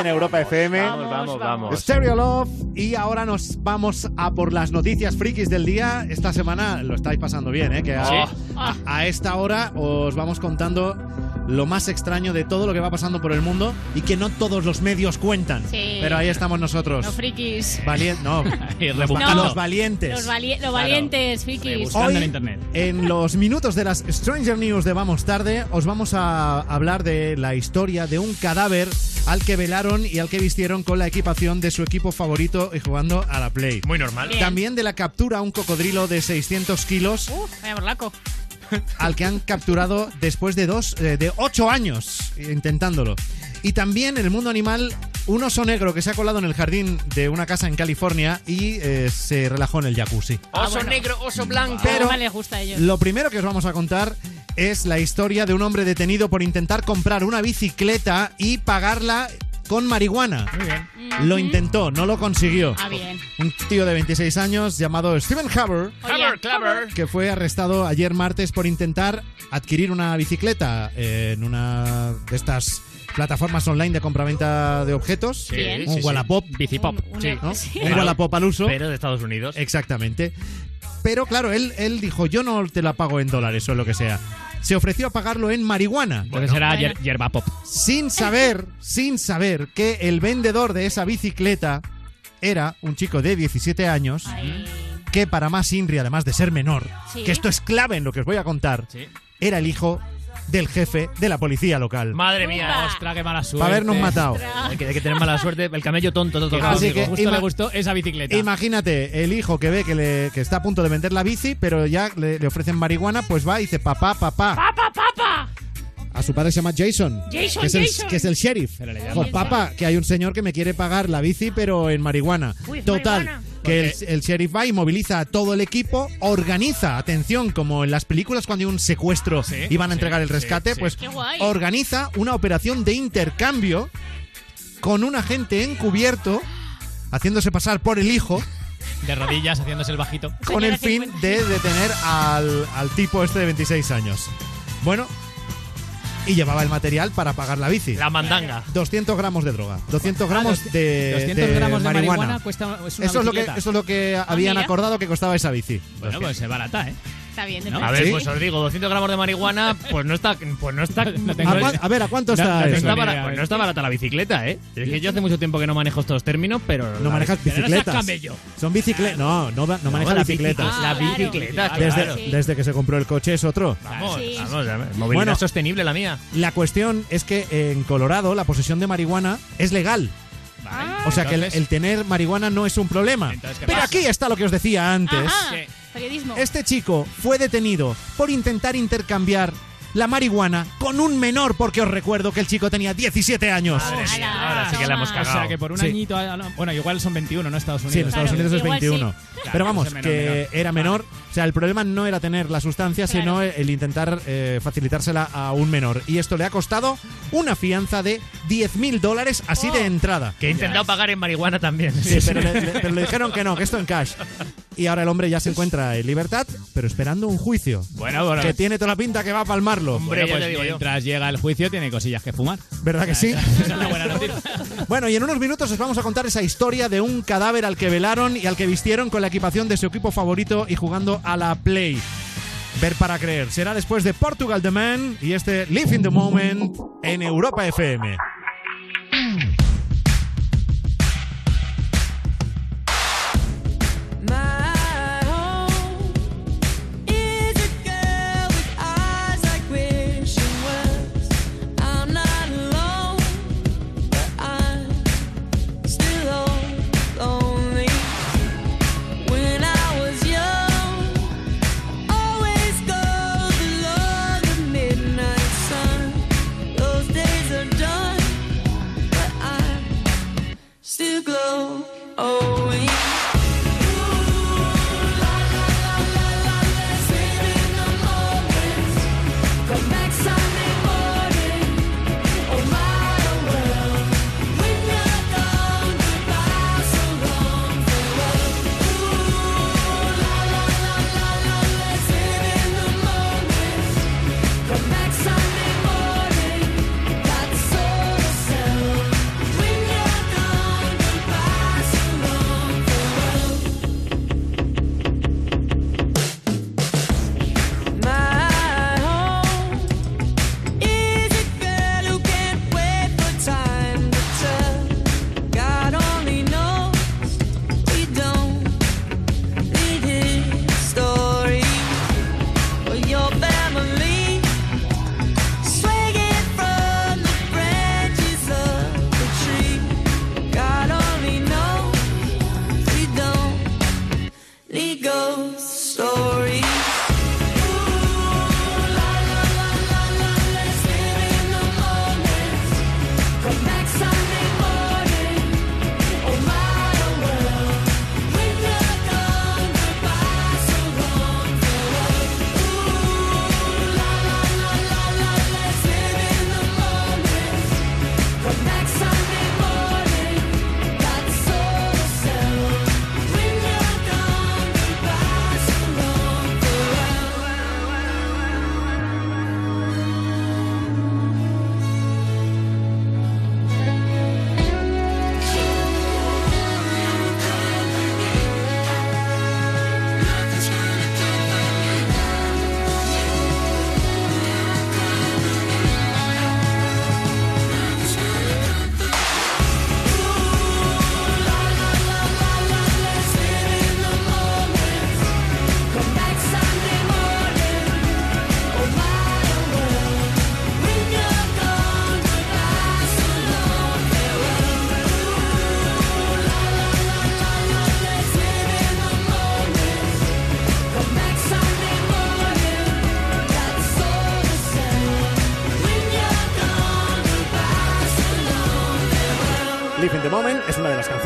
Speaker 2: en Europa FM?
Speaker 36: Vamos, vamos, vamos.
Speaker 2: Stereo Love. Y ahora nos vamos a por las noticias frikis del día. Esta semana lo estáis pasando bien, ¿eh? Que a,
Speaker 36: Sí.
Speaker 2: a- a esta hora os vamos contando lo más extraño de todo lo que va pasando por el mundo y que no todos los medios cuentan.
Speaker 3: Sí.
Speaker 2: Pero ahí estamos nosotros.
Speaker 3: Los frikis.
Speaker 2: Valien- no, [LAUGHS] los, valientes.
Speaker 3: Los, vali- los valientes frikis.
Speaker 2: Hoy, en los minutos de las Stranger News de Vamos Tarde, os vamos a hablar de la historia de un cadáver al que velaron y al que vistieron con la equipación de su equipo favorito y jugando a la Play.
Speaker 37: Muy normal.
Speaker 3: Bien.
Speaker 2: También de la captura a un cocodrilo de 600 kilos
Speaker 3: Uf, vaya borlaco.
Speaker 2: Al que han capturado después de dos, eh, de ocho años intentándolo. Y también en el mundo animal, un oso negro que se ha colado en el jardín de una casa en California y eh, se relajó en el jacuzzi.
Speaker 37: Oso negro, oso blanco.
Speaker 2: Pero
Speaker 3: les gusta a ellos.
Speaker 2: Lo primero que os vamos a contar es la historia de un hombre detenido por intentar comprar una bicicleta y pagarla con marihuana. Lo intentó, no lo consiguió.
Speaker 3: Ah, bien.
Speaker 2: Un tío de 26 años llamado Steven Haber
Speaker 37: clever.
Speaker 2: que fue arrestado ayer martes por intentar adquirir una bicicleta en una de estas plataformas online de compraventa de objetos.
Speaker 37: Bien.
Speaker 2: Un
Speaker 37: sí, sí.
Speaker 2: Wallapop.
Speaker 37: Bicipop.
Speaker 3: Un-
Speaker 37: sí.
Speaker 2: ¿no?
Speaker 3: Sí.
Speaker 2: Un Wallapop al uso.
Speaker 37: Pero de Estados Unidos.
Speaker 2: Exactamente. Pero claro, él, él dijo, yo no te la pago en dólares o lo que sea. Se ofreció a pagarlo en marihuana.
Speaker 4: Entonces era
Speaker 3: Bueno.
Speaker 4: hier- hierba pop.
Speaker 2: Sin saber, [LAUGHS] sin saber que el vendedor de esa bicicleta era un chico de 17 años
Speaker 3: Ay.
Speaker 2: que para más Inri, además de ser menor,
Speaker 3: Sí.
Speaker 2: que esto es clave en lo que os voy a contar,
Speaker 4: Sí.
Speaker 2: era el hijo del jefe de la policía local.
Speaker 37: Madre mía.
Speaker 3: Upa.
Speaker 4: Ostras, qué mala suerte.
Speaker 2: Para habernos matado.
Speaker 37: Hay que, hay que tener mala suerte. El camello tonto, tonto.
Speaker 2: Así
Speaker 37: tonto.
Speaker 2: que
Speaker 4: Justo
Speaker 2: ima-
Speaker 4: le gustó esa bicicleta.
Speaker 2: Imagínate, el hijo que ve que, le- que está a punto de vender la bici, pero ya le, le ofrecen marihuana, pues va y dice, papá, papá.
Speaker 3: ¡Papa, papa!
Speaker 2: A su padre se llama Jason.
Speaker 3: Jason,
Speaker 2: que es el,
Speaker 3: Jason.
Speaker 2: que es el sheriff.
Speaker 4: Pero le llaman-
Speaker 2: papá, que hay un señor que me quiere pagar la bici, pero en marihuana.
Speaker 3: Uy,
Speaker 2: Total.
Speaker 3: marihuana.
Speaker 2: Que el, el sheriff va y moviliza a todo el equipo, organiza, atención, como en las películas cuando hay un secuestro
Speaker 4: Sí,
Speaker 2: y van a
Speaker 4: sí,
Speaker 2: entregar el rescate,
Speaker 4: sí.
Speaker 2: pues
Speaker 3: Qué guay.
Speaker 2: organiza una operación de intercambio con un agente encubierto, haciéndose pasar por el hijo,
Speaker 4: De rodillas, haciéndose el bajito.
Speaker 2: con el fin de detener al, al tipo este de 26 años. Bueno, y llevaba el material para pagar la bici.
Speaker 37: La mandanga.
Speaker 2: 200 gramos de droga. 200
Speaker 4: Ah,
Speaker 2: gramos
Speaker 4: dos-
Speaker 2: de,
Speaker 4: 200
Speaker 2: de
Speaker 4: gramos de
Speaker 2: marihuana.
Speaker 4: marihuana cuesta es una
Speaker 2: eso, es lo que, eso es lo que habían
Speaker 3: mira.
Speaker 2: acordado que costaba esa bici.
Speaker 4: Bueno, pues es barata, ¿eh?
Speaker 3: Está bien.
Speaker 4: ¿No?
Speaker 3: de
Speaker 37: A ver,
Speaker 2: ¿Sí?
Speaker 37: pues os digo, 200 gramos de marihuana, pues no está, pues no está,
Speaker 4: No
Speaker 2: ¿A,
Speaker 4: tengo
Speaker 2: ver, ¿a cuánto está
Speaker 4: no
Speaker 37: no
Speaker 2: eso?
Speaker 37: está, pues no está barata la bicicleta, ¿eh? Es que yo hace mucho tiempo que no manejo estos términos, pero
Speaker 2: No
Speaker 37: la-
Speaker 2: manejas
Speaker 4: pero no seas
Speaker 2: bicicletas. Son bicicletas. No, no, no maneja
Speaker 37: la
Speaker 2: bicicletas.
Speaker 37: bici- la
Speaker 3: Ah, claro.
Speaker 37: bicicleta,
Speaker 4: Ah,
Speaker 2: Desde, desde que se compró el coche es otro.
Speaker 37: Vamos,
Speaker 3: Sí.
Speaker 37: vamos, ya, movilidad
Speaker 2: Bueno.
Speaker 37: sostenible la mía.
Speaker 2: La cuestión es que en Colorado la posesión de marihuana es legal.
Speaker 4: Vale.
Speaker 2: O sea que el, el tener marihuana no es un problema.
Speaker 4: Entonces, ¿qué
Speaker 2: Pero
Speaker 4: pasa?
Speaker 2: aquí está lo que os decía antes.
Speaker 3: Ajá. Periodismo.
Speaker 2: Este chico fue detenido por intentar intercambiar la marihuana con un menor, porque os recuerdo que el chico tenía 17 años.
Speaker 37: Madre mía,
Speaker 3: Ala,
Speaker 37: ahora sí que la hemos
Speaker 3: toma.
Speaker 4: O
Speaker 37: cagado.
Speaker 4: sea, que por un
Speaker 2: Sí.
Speaker 4: añito. no, Bueno, igual son 21, ¿no? Estados Unidos.
Speaker 2: Sí, en Estados
Speaker 3: Claro,
Speaker 2: Unidos es
Speaker 3: igual sí.
Speaker 2: 21.
Speaker 4: Claro,
Speaker 2: Pero vamos,
Speaker 4: es menor,
Speaker 2: que
Speaker 4: menor.
Speaker 2: era menor. O sea, el problema no era tener la sustancia,
Speaker 3: Claro.
Speaker 2: sino el intentar eh, facilitársela a un menor. Y esto le ha costado una fianza de 10.000 dólares así
Speaker 3: Oh.
Speaker 2: de entrada.
Speaker 37: Que he intentado pagar en marihuana también.
Speaker 2: Sí, [LAUGHS] pero le, le- pero le dijeron que no, que esto en cash. Y ahora el hombre ya se encuentra en libertad, pero esperando un juicio.
Speaker 4: Bueno, bueno.
Speaker 2: Que tiene toda la pinta que va a palmarlo.
Speaker 37: Hombre,
Speaker 4: Bueno,
Speaker 37: ya
Speaker 4: pues
Speaker 37: te digo yo.
Speaker 4: mientras llega el juicio tiene cosillas que fumar.
Speaker 2: ¿Verdad que sí?
Speaker 4: Esa es una buena noticia. [LAUGHS]
Speaker 2: Bueno, y en unos minutos os vamos a contar esa historia de un cadáver al que velaron y al que vistieron con la equipación de su equipo favorito y jugando a la Play. Ver para creer. Será después de Portugal The Man y este Live in the Moment en Europa FM.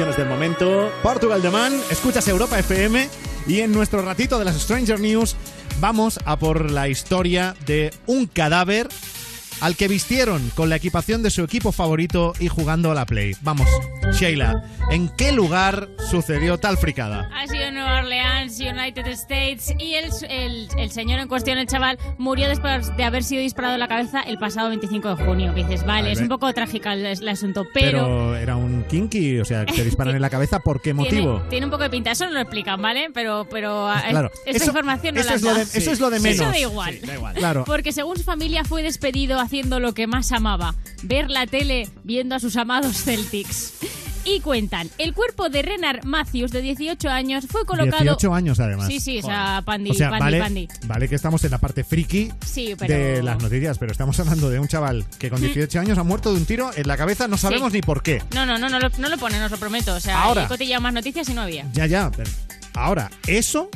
Speaker 2: Canciones del momento. Portugal The Man, escuchas Europa FM y en nuestro ratito de las Stranger News vamos a por la historia de un cadáver al que vistieron con la equipación de su equipo favorito y jugando a la Play. Vamos, Sheila, ¿en qué lugar sucedió tal fricada?
Speaker 3: Ha sido en Nueva Orleans, United States, y el, el, el señor en cuestión, el chaval, murió después de haber sido disparado en la cabeza el pasado 25 de junio. Que dices, vale, es un poco trágica el, el asunto, pero...
Speaker 2: era un kinky, o sea, te [LAUGHS] disparan en la cabeza, ¿por qué motivo?
Speaker 3: Tiene, tiene un poco de pinta, eso no lo explican, ¿vale? Pero, pero ah,
Speaker 2: Claro,
Speaker 3: esta
Speaker 2: eso-
Speaker 3: información no
Speaker 2: eso
Speaker 3: la
Speaker 2: es lo de- eso es lo de
Speaker 3: Eso
Speaker 2: menos.
Speaker 3: da igual.
Speaker 2: Sí, da igual. Claro.
Speaker 3: Porque según su familia fue despedido haciendo lo que más amaba, ver la tele viendo a sus amados Celtics. Y cuentan, el cuerpo de Renard Matthews, de 18 años, fue colocado...
Speaker 2: 18 años, además.
Speaker 3: Sí, sí, o sea, pandi,
Speaker 2: O sea,
Speaker 3: pandi,
Speaker 2: vale,
Speaker 3: pandi.
Speaker 2: vale que estamos en la parte friki
Speaker 3: Sí, pero...
Speaker 2: de las noticias, pero estamos hablando de un chaval que con 18 años ha muerto de un tiro en la cabeza, no sabemos
Speaker 3: Sí.
Speaker 2: ni por qué.
Speaker 3: No, no, no, no lo, no lo pone, os lo prometo. O sea,
Speaker 2: Ahora.
Speaker 3: he cotillado más noticias y no había.
Speaker 2: Ya, ya. pero ahora, eso.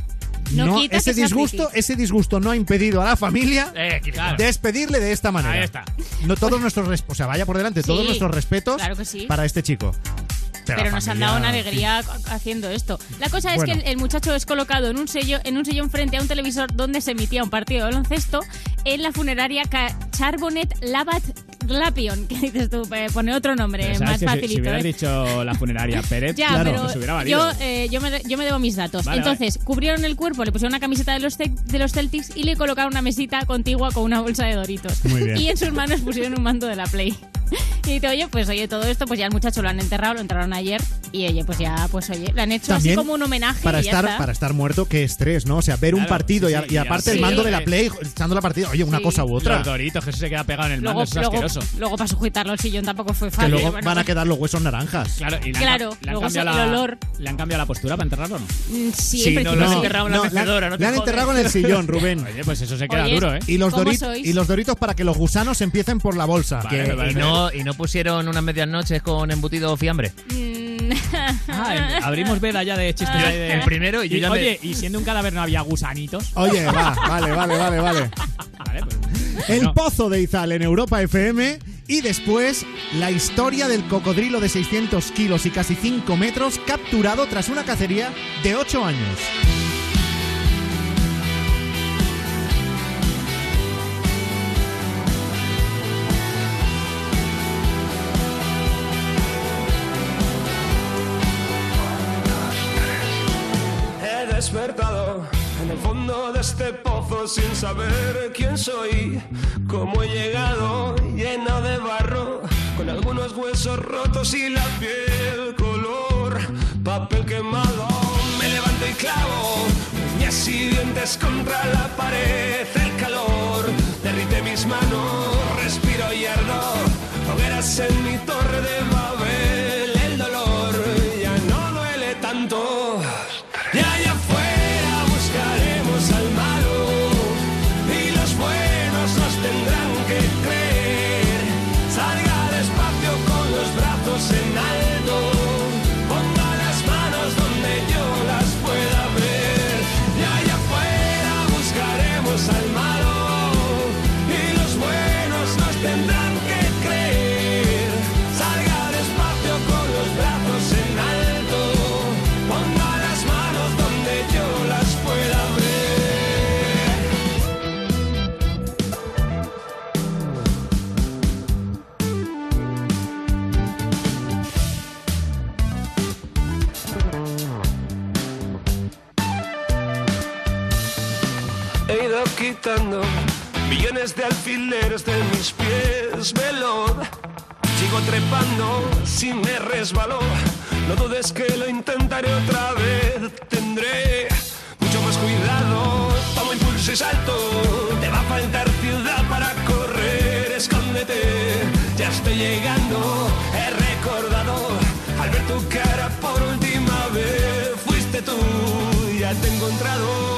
Speaker 3: No
Speaker 2: No,
Speaker 3: quita
Speaker 2: ese
Speaker 3: que
Speaker 2: disgusto,
Speaker 3: friki.
Speaker 2: ese disgusto no ha impedido a la familia
Speaker 4: Eh, claro.
Speaker 2: despedirle de esta manera.
Speaker 4: Ahí está.
Speaker 2: No todos nuestros, o sea, vaya por delante, todos nuestros respetos
Speaker 3: claro que sí.
Speaker 2: para este chico.
Speaker 3: Pero, nos han dado una alegría haciendo esto. La cosa es
Speaker 2: Bueno.
Speaker 3: que el, el muchacho es colocado en un sello, en un sillón frente a un televisor donde se emitía un partido de baloncesto en la funeraria Charbonnet Labat Glapion. Que dices tú, Eh, pone otro nombre
Speaker 4: Pero
Speaker 3: más
Speaker 4: que si-
Speaker 3: facilito.
Speaker 4: Si, hubieras
Speaker 3: ¿eh?
Speaker 4: dicho [LAUGHS] la funeraria Pérez,
Speaker 3: Ya,
Speaker 4: claro,
Speaker 3: pero
Speaker 4: hubiera valido.
Speaker 3: yo, eh, yo, me, yo me debo mis datos.
Speaker 4: Vale,
Speaker 3: Entonces, cubrieron el cuerpo, le pusieron una camiseta de los, de los Celtics y le colocaron una mesita contigua con una bolsa de Doritos.
Speaker 2: Muy bien.
Speaker 3: Y en sus manos pusieron un mando de la Play. [LAUGHS] Y dice, oye, pues oye, todo esto, pues ya el muchacho lo han enterrado, lo enterraron ayer. Y oye, pues ya, pues oye, le han hecho
Speaker 2: También,
Speaker 3: así como un homenaje
Speaker 2: Para
Speaker 3: y ya
Speaker 2: estar,
Speaker 3: está.
Speaker 2: para estar muerto, qué estrés, ¿no? O sea, ver un partido
Speaker 4: sí,
Speaker 2: y aparte el mando de la. Play, echando la partida, oye, una
Speaker 3: Sí.
Speaker 2: cosa u otra.
Speaker 4: Los doritos, que se queda pegado en el mando,
Speaker 3: Luego,
Speaker 4: es
Speaker 3: luego, luego para sujetarlo al sillón tampoco fue
Speaker 2: Que
Speaker 3: fácil.
Speaker 2: luego
Speaker 3: Bueno,
Speaker 2: van a quedar los huesos naranjas.
Speaker 4: Claro, y le han,
Speaker 3: Claro,
Speaker 4: han
Speaker 3: luego
Speaker 4: cambiado
Speaker 3: el
Speaker 4: la,
Speaker 3: olor.
Speaker 4: ¿Le han cambiado la postura para enterrarlo o no?
Speaker 3: mm, sí,
Speaker 4: Sí, no, lo han enterrado en la
Speaker 2: No, le han-
Speaker 4: mecedora, no
Speaker 2: le han enterrado en el sillón, Rubén.
Speaker 4: Oye, pues eso se queda
Speaker 3: Oye,
Speaker 4: duro, ¿eh?
Speaker 2: Y los,
Speaker 3: ¿Cómo
Speaker 2: dorit-
Speaker 3: sois?
Speaker 2: y los doritos para que los gusanos empiecen por la bolsa.
Speaker 4: Vale,
Speaker 36: Que-
Speaker 4: vale,
Speaker 36: y, no, ¿Y no pusieron unas medias noches con embutido o fiambre?
Speaker 3: Mm,
Speaker 4: Ah, abrimos veda ya de chistes de...
Speaker 36: El primero y yo ya me-
Speaker 4: Oye, y siendo un cadáver no había gusanitos.
Speaker 2: Oye, va, vale, vale, vale, vale. [LAUGHS] El. Pozo de Izal en Europa FM y después la historia del cocodrilo de 600 kilos y casi 5 metros capturado tras una cacería de 8 años.
Speaker 5: He despertado en el fondo de este pozo sin saber quién soy, cómo he llegado lleno de barro, con algunos huesos rotos y la piel color papel quemado. Me levanto y clavo uñas y dientes contra la pared, el calor derrite mis manos, respiro y ardo, hogueras en mi torre de Babel, millones de alfileres de mis pies, veloz. Sigo trepando si me resbaló. No dudes que lo intentaré otra vez. Tendré mucho más cuidado. Tomo impulso y salto. Te va a faltar ciudad para correr. Escóndete, ya estoy llegando. He recordado al ver tu cara por última vez. Fuiste tú, ya te he encontrado.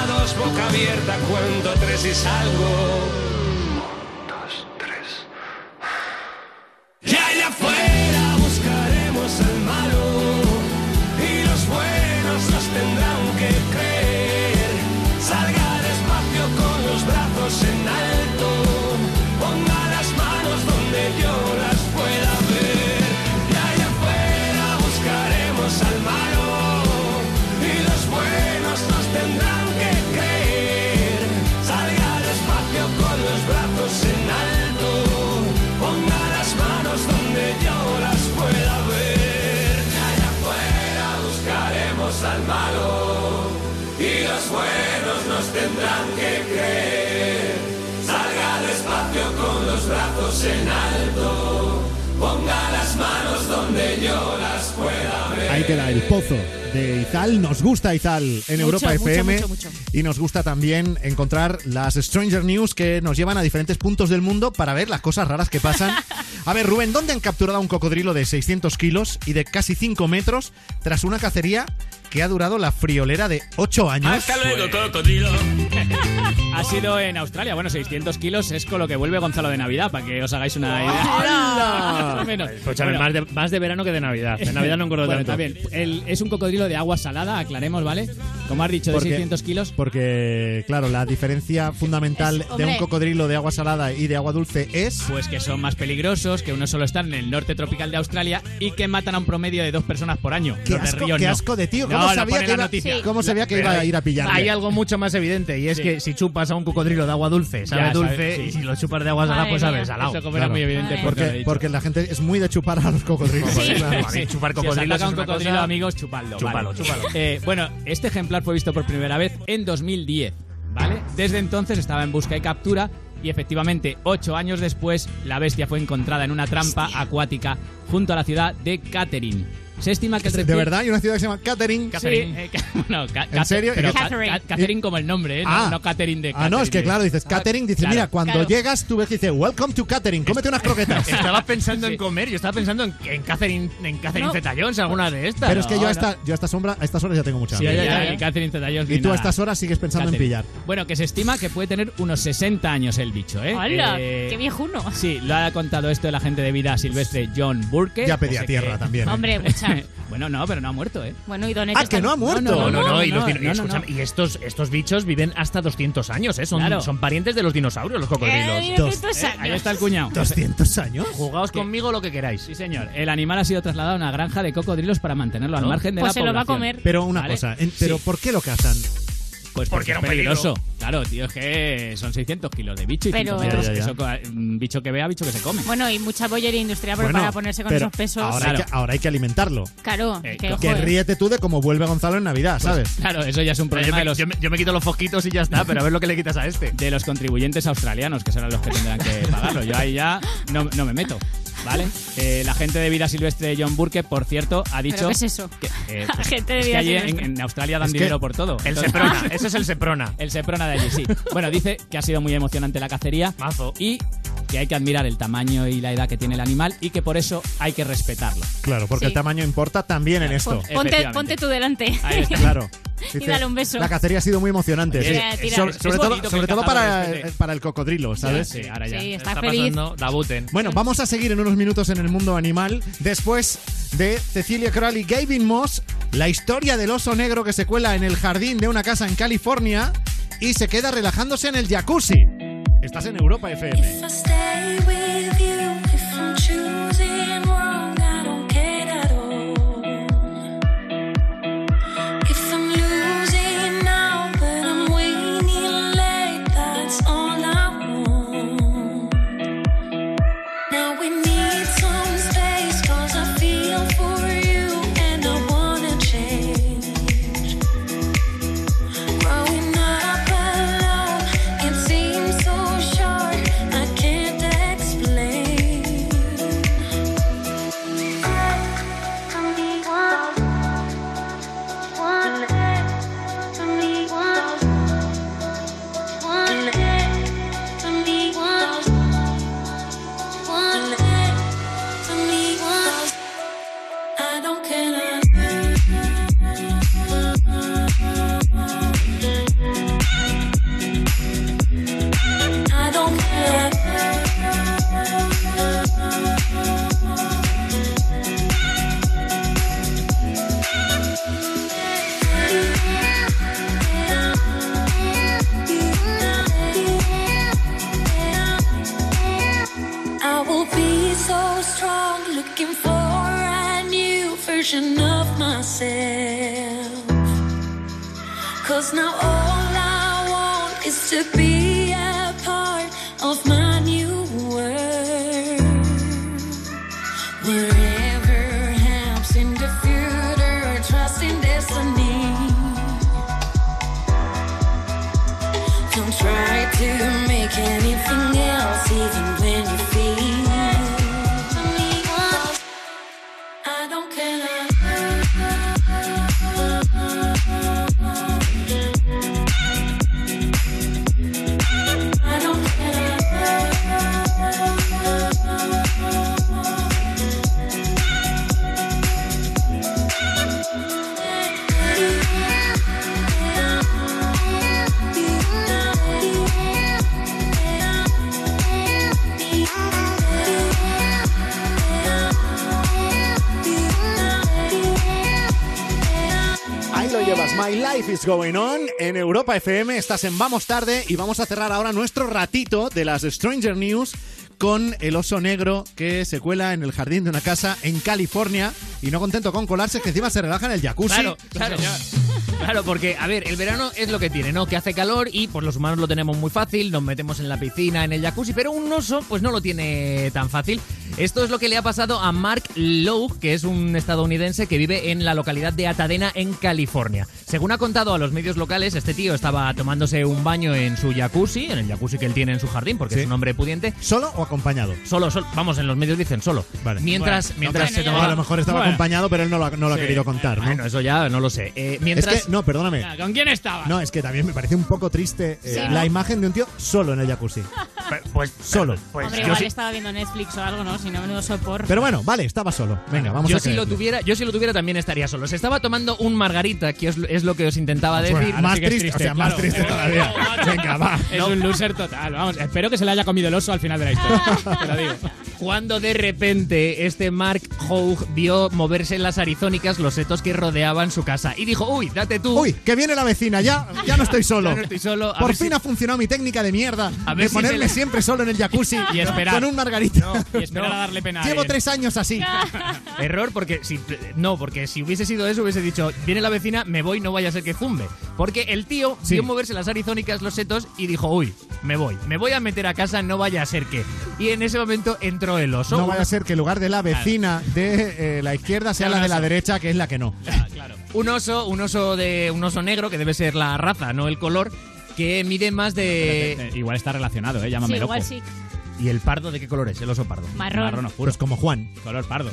Speaker 5: boca abierta, cuento tres y salgo. Brazos en alto, ponga las manos donde yo las pueda ver.
Speaker 2: Ahí queda el pozo de Izal. Nos gusta Izal en
Speaker 5: Mucho,
Speaker 2: Europa
Speaker 5: mucho,
Speaker 2: FM.
Speaker 5: mucho.
Speaker 2: Y nos gusta también encontrar las Stranger News que nos llevan a diferentes puntos del mundo para ver las cosas raras que pasan. [LAUGHS] A ver, Rubén, ¿dónde han capturado a un cocodrilo de 600 kilos y de casi 5 metros tras una cacería que ha durado la friolera de 8 años?
Speaker 5: Hasta luego, cocodrilo. [LAUGHS]
Speaker 4: Ha sido en Australia. Bueno, 600 kilos es con lo que vuelve Gonzalo de Navidad, para que os hagáis una idea. Más menos.
Speaker 36: Pues,
Speaker 4: Bueno.
Speaker 36: más, de, más de verano que de Navidad. De Navidad no engordo [LAUGHS]
Speaker 4: Bueno,
Speaker 36: tanto.
Speaker 4: también. El- es un cocodrilo de agua salada, aclaremos, ¿vale? Como has dicho, de
Speaker 2: Porque-
Speaker 4: 600 kilos.
Speaker 2: Porque, claro, la diferencia fundamental
Speaker 4: Es-
Speaker 2: de un cocodrilo de agua salada y de agua dulce es...
Speaker 4: Pues que son más peligrosos, que uno solo está en el norte tropical de Australia y que matan a un promedio de dos personas por año.
Speaker 2: Qué asco,
Speaker 4: Río
Speaker 2: qué
Speaker 4: no.
Speaker 2: asco de tío. ¿Cómo
Speaker 4: No,
Speaker 2: sabía que iba-
Speaker 4: noticia.
Speaker 2: ¿Cómo sabía que
Speaker 36: Pero
Speaker 2: iba a ir a pillarle?
Speaker 36: Hay algo mucho más evidente y es
Speaker 4: Sí.
Speaker 36: que si chupas a un cocodrilo de agua dulce, sabe
Speaker 4: Ya,
Speaker 36: dulce,
Speaker 4: sí.
Speaker 36: y si lo chupas de agua salada, pues sabe salado.
Speaker 4: Eso era muy evidente, porque
Speaker 2: Porque, la gente es muy de chupar a los cocodrilos. Claro.
Speaker 36: Chupar
Speaker 4: Si os
Speaker 36: cocodrilos es
Speaker 4: un cocodrilo, amigos, chupadlo.
Speaker 36: Chúpalo, chúpalo.
Speaker 4: Eh, bueno, este ejemplar fue visto por primera vez en 2010, ¿vale? Desde entonces estaba en busca y captura y efectivamente, ocho años después, la bestia fue encontrada en una trampa acuática junto a la ciudad de Catherine. Se estima que el
Speaker 2: De verdad, hay una ciudad que se llama Catherine.
Speaker 4: Sí, eh, [LAUGHS] ca-
Speaker 2: ¿En serio?
Speaker 4: Pero
Speaker 2: ¿Y qué-
Speaker 4: ca- ca- Catherine como el nombre, ¿eh? No,
Speaker 2: Ah.
Speaker 4: no Catherine de
Speaker 2: Ah, no, es que
Speaker 4: Catherine.
Speaker 2: claro, dices Catering, dice,
Speaker 4: Claro,
Speaker 2: mira, cuando
Speaker 4: claro.
Speaker 2: llegas tú ves que dice, welcome to Catering, cómete unas croquetas. [LAUGHS]
Speaker 36: Estaba pensando en comer, yo estaba pensando en, en Catherine, en Catherine
Speaker 4: No.
Speaker 36: Zeta-Jones, alguna de estas.
Speaker 2: Pero es que yo
Speaker 4: No,
Speaker 2: a, esta, yo a esta sombra, a estas horas ya tengo mucha
Speaker 4: Sí,
Speaker 2: hambre.
Speaker 4: ya, ya, y Catherine Zeta-Jones
Speaker 2: Y
Speaker 4: ni
Speaker 2: tú a estas horas sigues pensando en
Speaker 4: Catherine.
Speaker 2: pillar.
Speaker 4: Bueno, que se estima que puede tener unos 60 años el bicho, ¿eh?
Speaker 3: ¡Hala!
Speaker 4: Eh,
Speaker 3: ¡Qué viejuno!
Speaker 4: Sí, lo ha contado esto el agente de vida silvestre John Burke.
Speaker 2: Ya pedía tierra también, ¿eh?
Speaker 3: Hombre, [LAUGHS] mucha. [LAUGHS]
Speaker 4: bueno, no, pero no ha muerto, ¿eh?
Speaker 3: Bueno, y Donete
Speaker 2: Ah, que no ha muerto.
Speaker 36: No, no, no, y, los dino- y
Speaker 4: no, no,
Speaker 36: escúchame,
Speaker 4: no.
Speaker 36: y estos, estos bichos viven hasta 200 años, ¿eh? Son,
Speaker 4: Claro.
Speaker 36: son parientes de los dinosaurios, los cocodrilos.
Speaker 3: Eh,
Speaker 2: Dos-
Speaker 3: 200
Speaker 4: Eh,
Speaker 3: años.
Speaker 4: ahí está el cuñado.
Speaker 2: ¿200 años?
Speaker 36: Jugaos conmigo lo que queráis.
Speaker 4: Sí, señor. El animal ha sido trasladado a una granja de cocodrilos para mantenerlo al
Speaker 36: ¿No?
Speaker 4: margen de
Speaker 3: Pues
Speaker 4: la
Speaker 3: se lo va a
Speaker 4: población.
Speaker 3: comer.
Speaker 2: Pero una
Speaker 4: Vale.
Speaker 2: cosa, en- ¿pero
Speaker 4: Sí.
Speaker 2: por qué lo cazan?
Speaker 4: Pues
Speaker 36: Porque
Speaker 4: porque,
Speaker 36: era peligro.
Speaker 4: peligroso. Claro, tío, es que son 600 kilos de bicho y
Speaker 3: Pero-
Speaker 4: 5 metros.
Speaker 2: Ya, ya, ya.
Speaker 4: Eso, co- un bicho que vea, bicho que se come.
Speaker 3: Bueno, y mucha bollería industrial
Speaker 2: Bueno,
Speaker 3: para ponerse con
Speaker 2: pero
Speaker 3: esos pesos.
Speaker 2: Ahora, hay que, ahora hay que alimentarlo.
Speaker 3: Claro,
Speaker 4: Eh,
Speaker 3: que,
Speaker 2: Que ríete tú de cómo vuelve Gonzalo en Navidad, ¿sabes?
Speaker 4: Claro, eso ya es un problema
Speaker 36: yo,
Speaker 4: de
Speaker 36: me,
Speaker 4: los,
Speaker 36: yo me- yo me quito los fosquitos y ya está, pero a ver lo que le quitas a este.
Speaker 4: de los contribuyentes australianos, que serán los que tendrán que pagarlo. Yo ahí ya no, no me meto. ¿Vale? Eh, el agente de vida silvestre John Burke, por cierto, ha dicho.
Speaker 3: ¿Pero qué es eso?
Speaker 4: que, eh, [LAUGHS] pues,
Speaker 3: Agente de
Speaker 4: es que
Speaker 3: vida
Speaker 4: allí en,
Speaker 3: silvestre.
Speaker 4: en Australia dan
Speaker 2: Es que-
Speaker 4: dinero por todo.
Speaker 36: El
Speaker 4: Entonces-
Speaker 36: Seprona, [LAUGHS] ese es el Seprona.
Speaker 4: El Seprona de allí, sí. Bueno, dice que ha sido muy emocionante la cacería
Speaker 36: Mazo.
Speaker 4: y que hay que admirar el tamaño y la edad que tiene el animal y que por eso hay que respetarlo.
Speaker 2: Claro, porque
Speaker 3: Sí.
Speaker 2: el tamaño importa también en esto.
Speaker 3: Pon- Ponte, ponte tú delante.
Speaker 4: Ahí está.
Speaker 2: Claro.
Speaker 3: Y dale un beso.
Speaker 2: La cacería ha sido muy emocionante.
Speaker 4: Oye,
Speaker 2: sí.
Speaker 3: Tira.
Speaker 2: Sobre, sobre todo, sobre todo para, para el cocodrilo, ¿sabes?
Speaker 4: Sí, ahora ya.
Speaker 3: Sí, está,
Speaker 36: Está
Speaker 3: feliz.
Speaker 36: pasando la buten.
Speaker 2: Bueno, vamos a seguir en unos minutos en el mundo animal después de Cecilia Kroll y Gavin Moss, la historia del oso negro que se cuela en el jardín de una casa en California y se queda relajándose en el jacuzzi. Estás en Europa FM.
Speaker 9: Is
Speaker 2: Going On en Europa FM. Estás en Vamos Tarde y vamos a cerrar ahora nuestro ratito de las Stranger News con el oso negro que se cuela en el jardín de una casa en California y no contento con colarse, que encima se relaja en el jacuzzi.
Speaker 36: Claro, claro. Claro, porque, a ver, el verano es lo que tiene, ¿no? Que hace calor y pues los humanos lo tenemos muy fácil, nos metemos en la piscina, en el jacuzzi, pero un oso pues no lo tiene tan fácil. Esto es lo que le ha pasado a Mark Lowe, que es un estadounidense que vive en la localidad de Atadena, en California. Según ha contado a los medios locales, este tío estaba tomándose un baño en su jacuzzi, en el jacuzzi que él tiene en su jardín, porque
Speaker 2: Sí.
Speaker 36: es un hombre pudiente.
Speaker 2: ¿Solo o acompañado?
Speaker 36: Solo, solo, vamos, en los medios dicen solo.
Speaker 2: Vale.
Speaker 36: Mientras,
Speaker 2: Bueno,
Speaker 36: mientras
Speaker 2: no,
Speaker 36: se tomaba...
Speaker 2: a lo mejor estaba
Speaker 36: Bueno.
Speaker 2: acompañado, pero él no lo ha, no lo ha
Speaker 36: Sí.
Speaker 2: querido contar, ¿no?
Speaker 36: Bueno, eso ya no lo sé. Eh, mientras...
Speaker 2: Es que, no, perdóname.
Speaker 4: ¿Con quién estaba?
Speaker 2: No, es que también me parece un poco triste eh,
Speaker 3: Sí,
Speaker 2: la
Speaker 3: ¿no?
Speaker 2: imagen de un tío solo en el jacuzzi.
Speaker 36: Pues
Speaker 2: solo.
Speaker 3: Hombre,
Speaker 36: yo
Speaker 3: igual
Speaker 36: sí-
Speaker 3: estaba viendo Netflix o algo, ¿no? Si no, menudo sopor.
Speaker 2: Pero bueno, vale, estaba solo. Venga, vamos
Speaker 36: yo
Speaker 2: a
Speaker 36: si lo tuviera, yo si lo tuviera también estaría solo. Se estaba tomando un margarita, que es, es lo que os intentaba
Speaker 2: Bueno,
Speaker 36: decir.
Speaker 2: más triste, o sea, más triste todavía. [LAUGHS] Venga, va.
Speaker 4: Es un loser total. Vamos, espero que se le haya comido el oso al final de la historia. [LAUGHS] Te lo digo.
Speaker 36: Cuando de repente este Mark Hogue vio moverse en las arizónicas los setos que rodeaban su casa y dijo, uy, date tú.
Speaker 2: Uy, que viene la vecina, ya, ya no estoy [LAUGHS] solo.
Speaker 36: Ya no estoy solo. A
Speaker 2: Por fin
Speaker 36: si-
Speaker 2: ha funcionado mi técnica de mierda
Speaker 36: A ver
Speaker 2: de
Speaker 36: si
Speaker 2: ponerme siempre solo en el jacuzzi [LAUGHS]
Speaker 4: Y esperar.
Speaker 2: con un margarita.
Speaker 4: Y esperar a darle pena
Speaker 2: Llevo tres años así. [LAUGHS]
Speaker 36: Error porque si no, porque si hubiese sido eso hubiese dicho, viene la vecina, me voy, no vaya a ser que zumbe. Porque el tío
Speaker 2: Sí.
Speaker 36: vio moverse las arizónicas, los setos y dijo, uy, me voy, me voy a meter a casa, no vaya a ser que. Y en ese momento entró el oso.
Speaker 2: No vaya a ser que en lugar de la vecina de eh, la izquierda sea
Speaker 36: Sea
Speaker 2: la de la
Speaker 36: oso.
Speaker 2: derecha, que es la que no.
Speaker 36: Un oso, un oso de un oso negro que debe ser la raza, no el color, que mide más de
Speaker 4: Eh, Igual está relacionado, ¿eh? Llámame
Speaker 3: sí,
Speaker 4: loco.
Speaker 3: igual sí.
Speaker 36: ¿Y el pardo de qué color es? El oso pardo.
Speaker 3: Marrón.
Speaker 4: Marrón oscuro.
Speaker 2: Pues como Juan.
Speaker 4: Color pardo.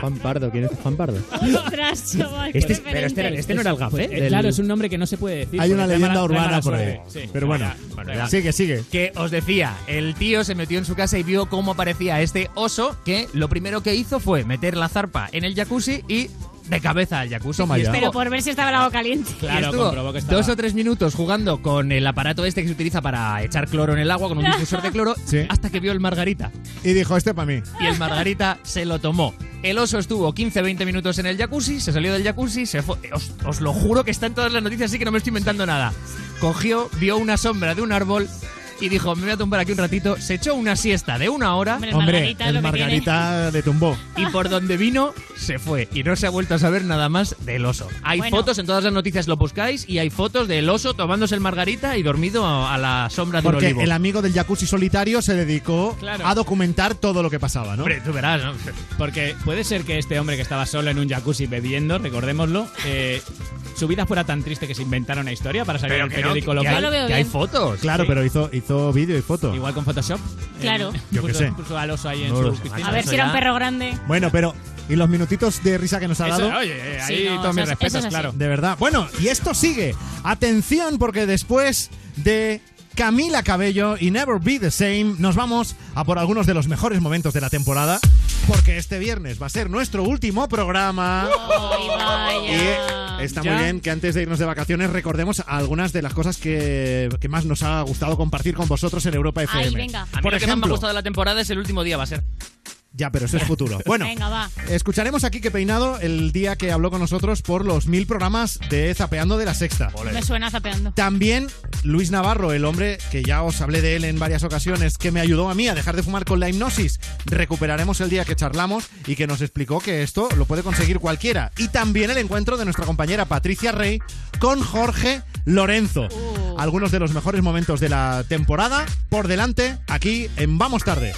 Speaker 38: Juan Pardo, ¿quién es Juan Pardo?
Speaker 3: Ostras, chaval,
Speaker 36: Este es- pero este,
Speaker 3: referente.
Speaker 36: este no era el gafé.
Speaker 4: Pues, eh,
Speaker 36: del-
Speaker 4: claro, es un nombre que no se puede decir.
Speaker 2: Hay una
Speaker 4: trae
Speaker 2: leyenda
Speaker 4: mala- trae
Speaker 2: urbana
Speaker 4: mala
Speaker 2: por ahí.
Speaker 4: suerte. Sí.
Speaker 2: Pero bueno,
Speaker 36: Bueno, ya.
Speaker 2: sigue, sigue.
Speaker 36: Que os decía, el tío se metió en su casa y vio cómo aparecía este oso que lo primero que hizo fue meter la zarpa en el jacuzzi y de cabeza al jacuzzi.
Speaker 2: Toma
Speaker 36: y
Speaker 2: ya.
Speaker 36: estuvo-
Speaker 3: Pero por ver si estaba el agua caliente.
Speaker 4: Claro,
Speaker 36: estuvo
Speaker 4: comprobó que estaba.
Speaker 36: dos o tres minutos jugando con el aparato este que se utiliza para echar cloro en el agua, con un difusor de cloro,
Speaker 2: Sí.
Speaker 36: hasta que vio el margarita.
Speaker 2: Y dijo, este para mí.
Speaker 36: Y el margarita se lo tomó. El oso estuvo 15-20 minutos en el jacuzzi, se salió del jacuzzi, se fue. Os, os lo juro que está en todas las noticias, así que no me estoy inventando nada. Cogió, vio una sombra de un árbol y dijo, me voy a tumbar aquí un ratito. Se echó una siesta de una hora
Speaker 3: Hombre, Margarita
Speaker 2: el
Speaker 3: lo que
Speaker 2: Margarita le tumbó.
Speaker 36: y por donde vino se fue. Y no se ha vuelto a saber nada más del oso. Hay
Speaker 3: Bueno.
Speaker 36: fotos, en todas las noticias lo buscáis, y hay fotos del oso tomándose el margarita y dormido a, a la sombra de un
Speaker 2: Porque
Speaker 36: olivo.
Speaker 2: el amigo del jacuzzi solitario se dedicó
Speaker 4: Claro.
Speaker 2: a documentar todo lo que pasaba, ¿no?
Speaker 36: Hombre, tú verás, ¿no?
Speaker 4: Porque puede ser que este hombre que estaba solo en un jacuzzi bebiendo, recordémoslo, eh, su vida fuera tan triste que se inventara una historia para salir
Speaker 36: Pero
Speaker 4: en el
Speaker 36: que no,
Speaker 4: periódico
Speaker 36: que
Speaker 4: local.
Speaker 3: Lo veo
Speaker 36: que hay fotos.
Speaker 2: Claro,
Speaker 4: Sí.
Speaker 2: pero hizo, hizo vídeo y foto.
Speaker 4: Igual con Photoshop.
Speaker 3: Claro.
Speaker 4: Eh,
Speaker 2: Yo qué sé.
Speaker 4: Puso al oso ahí en
Speaker 36: No lo
Speaker 4: su
Speaker 36: sé,
Speaker 4: piscina.
Speaker 3: A ver
Speaker 36: Eso
Speaker 3: si era un
Speaker 36: ya.
Speaker 3: perro grande.
Speaker 2: Bueno, pero ¿y los minutitos de risa que nos ha
Speaker 4: Eso,
Speaker 2: dado?
Speaker 4: oye, eh,
Speaker 3: Sí,
Speaker 4: ahí
Speaker 3: no,
Speaker 4: todos mis
Speaker 3: es-
Speaker 4: respetos,
Speaker 3: eso es así.
Speaker 4: claro.
Speaker 2: De verdad. Bueno, y esto sigue. Atención, porque después de Camila Cabello y Never Be the Same, nos vamos a por algunos de los mejores momentos de la temporada. Porque este viernes va a ser nuestro último programa. Y está
Speaker 4: Ya.
Speaker 2: muy bien que antes de irnos de vacaciones recordemos algunas de las cosas que, que más nos ha gustado compartir con vosotros en Europa FM.
Speaker 3: Ay, venga.
Speaker 36: A mí
Speaker 2: Por
Speaker 36: lo que más me ha
Speaker 2: ejemplo,
Speaker 36: gustado de la temporada es el último día, va a ser.
Speaker 2: Ya, pero eso es futuro. [LAUGHS] Bueno,
Speaker 3: Venga, va.
Speaker 2: escucharemos aquí que Peinado el día que habló con nosotros por los mil programas de Zapeando de la Sexta.
Speaker 3: Me suena zapeando.
Speaker 2: También Luis Navarro, el hombre que ya os hablé de él en varias ocasiones, que me ayudó a mí a dejar de fumar con la hipnosis. Recuperaremos el día que charlamos y que nos explicó que esto lo puede conseguir cualquiera. Y también el encuentro de nuestra compañera Patricia Rey con Jorge Lorenzo. Algunos de los mejores momentos de la temporada por delante aquí en Vamos Tarde.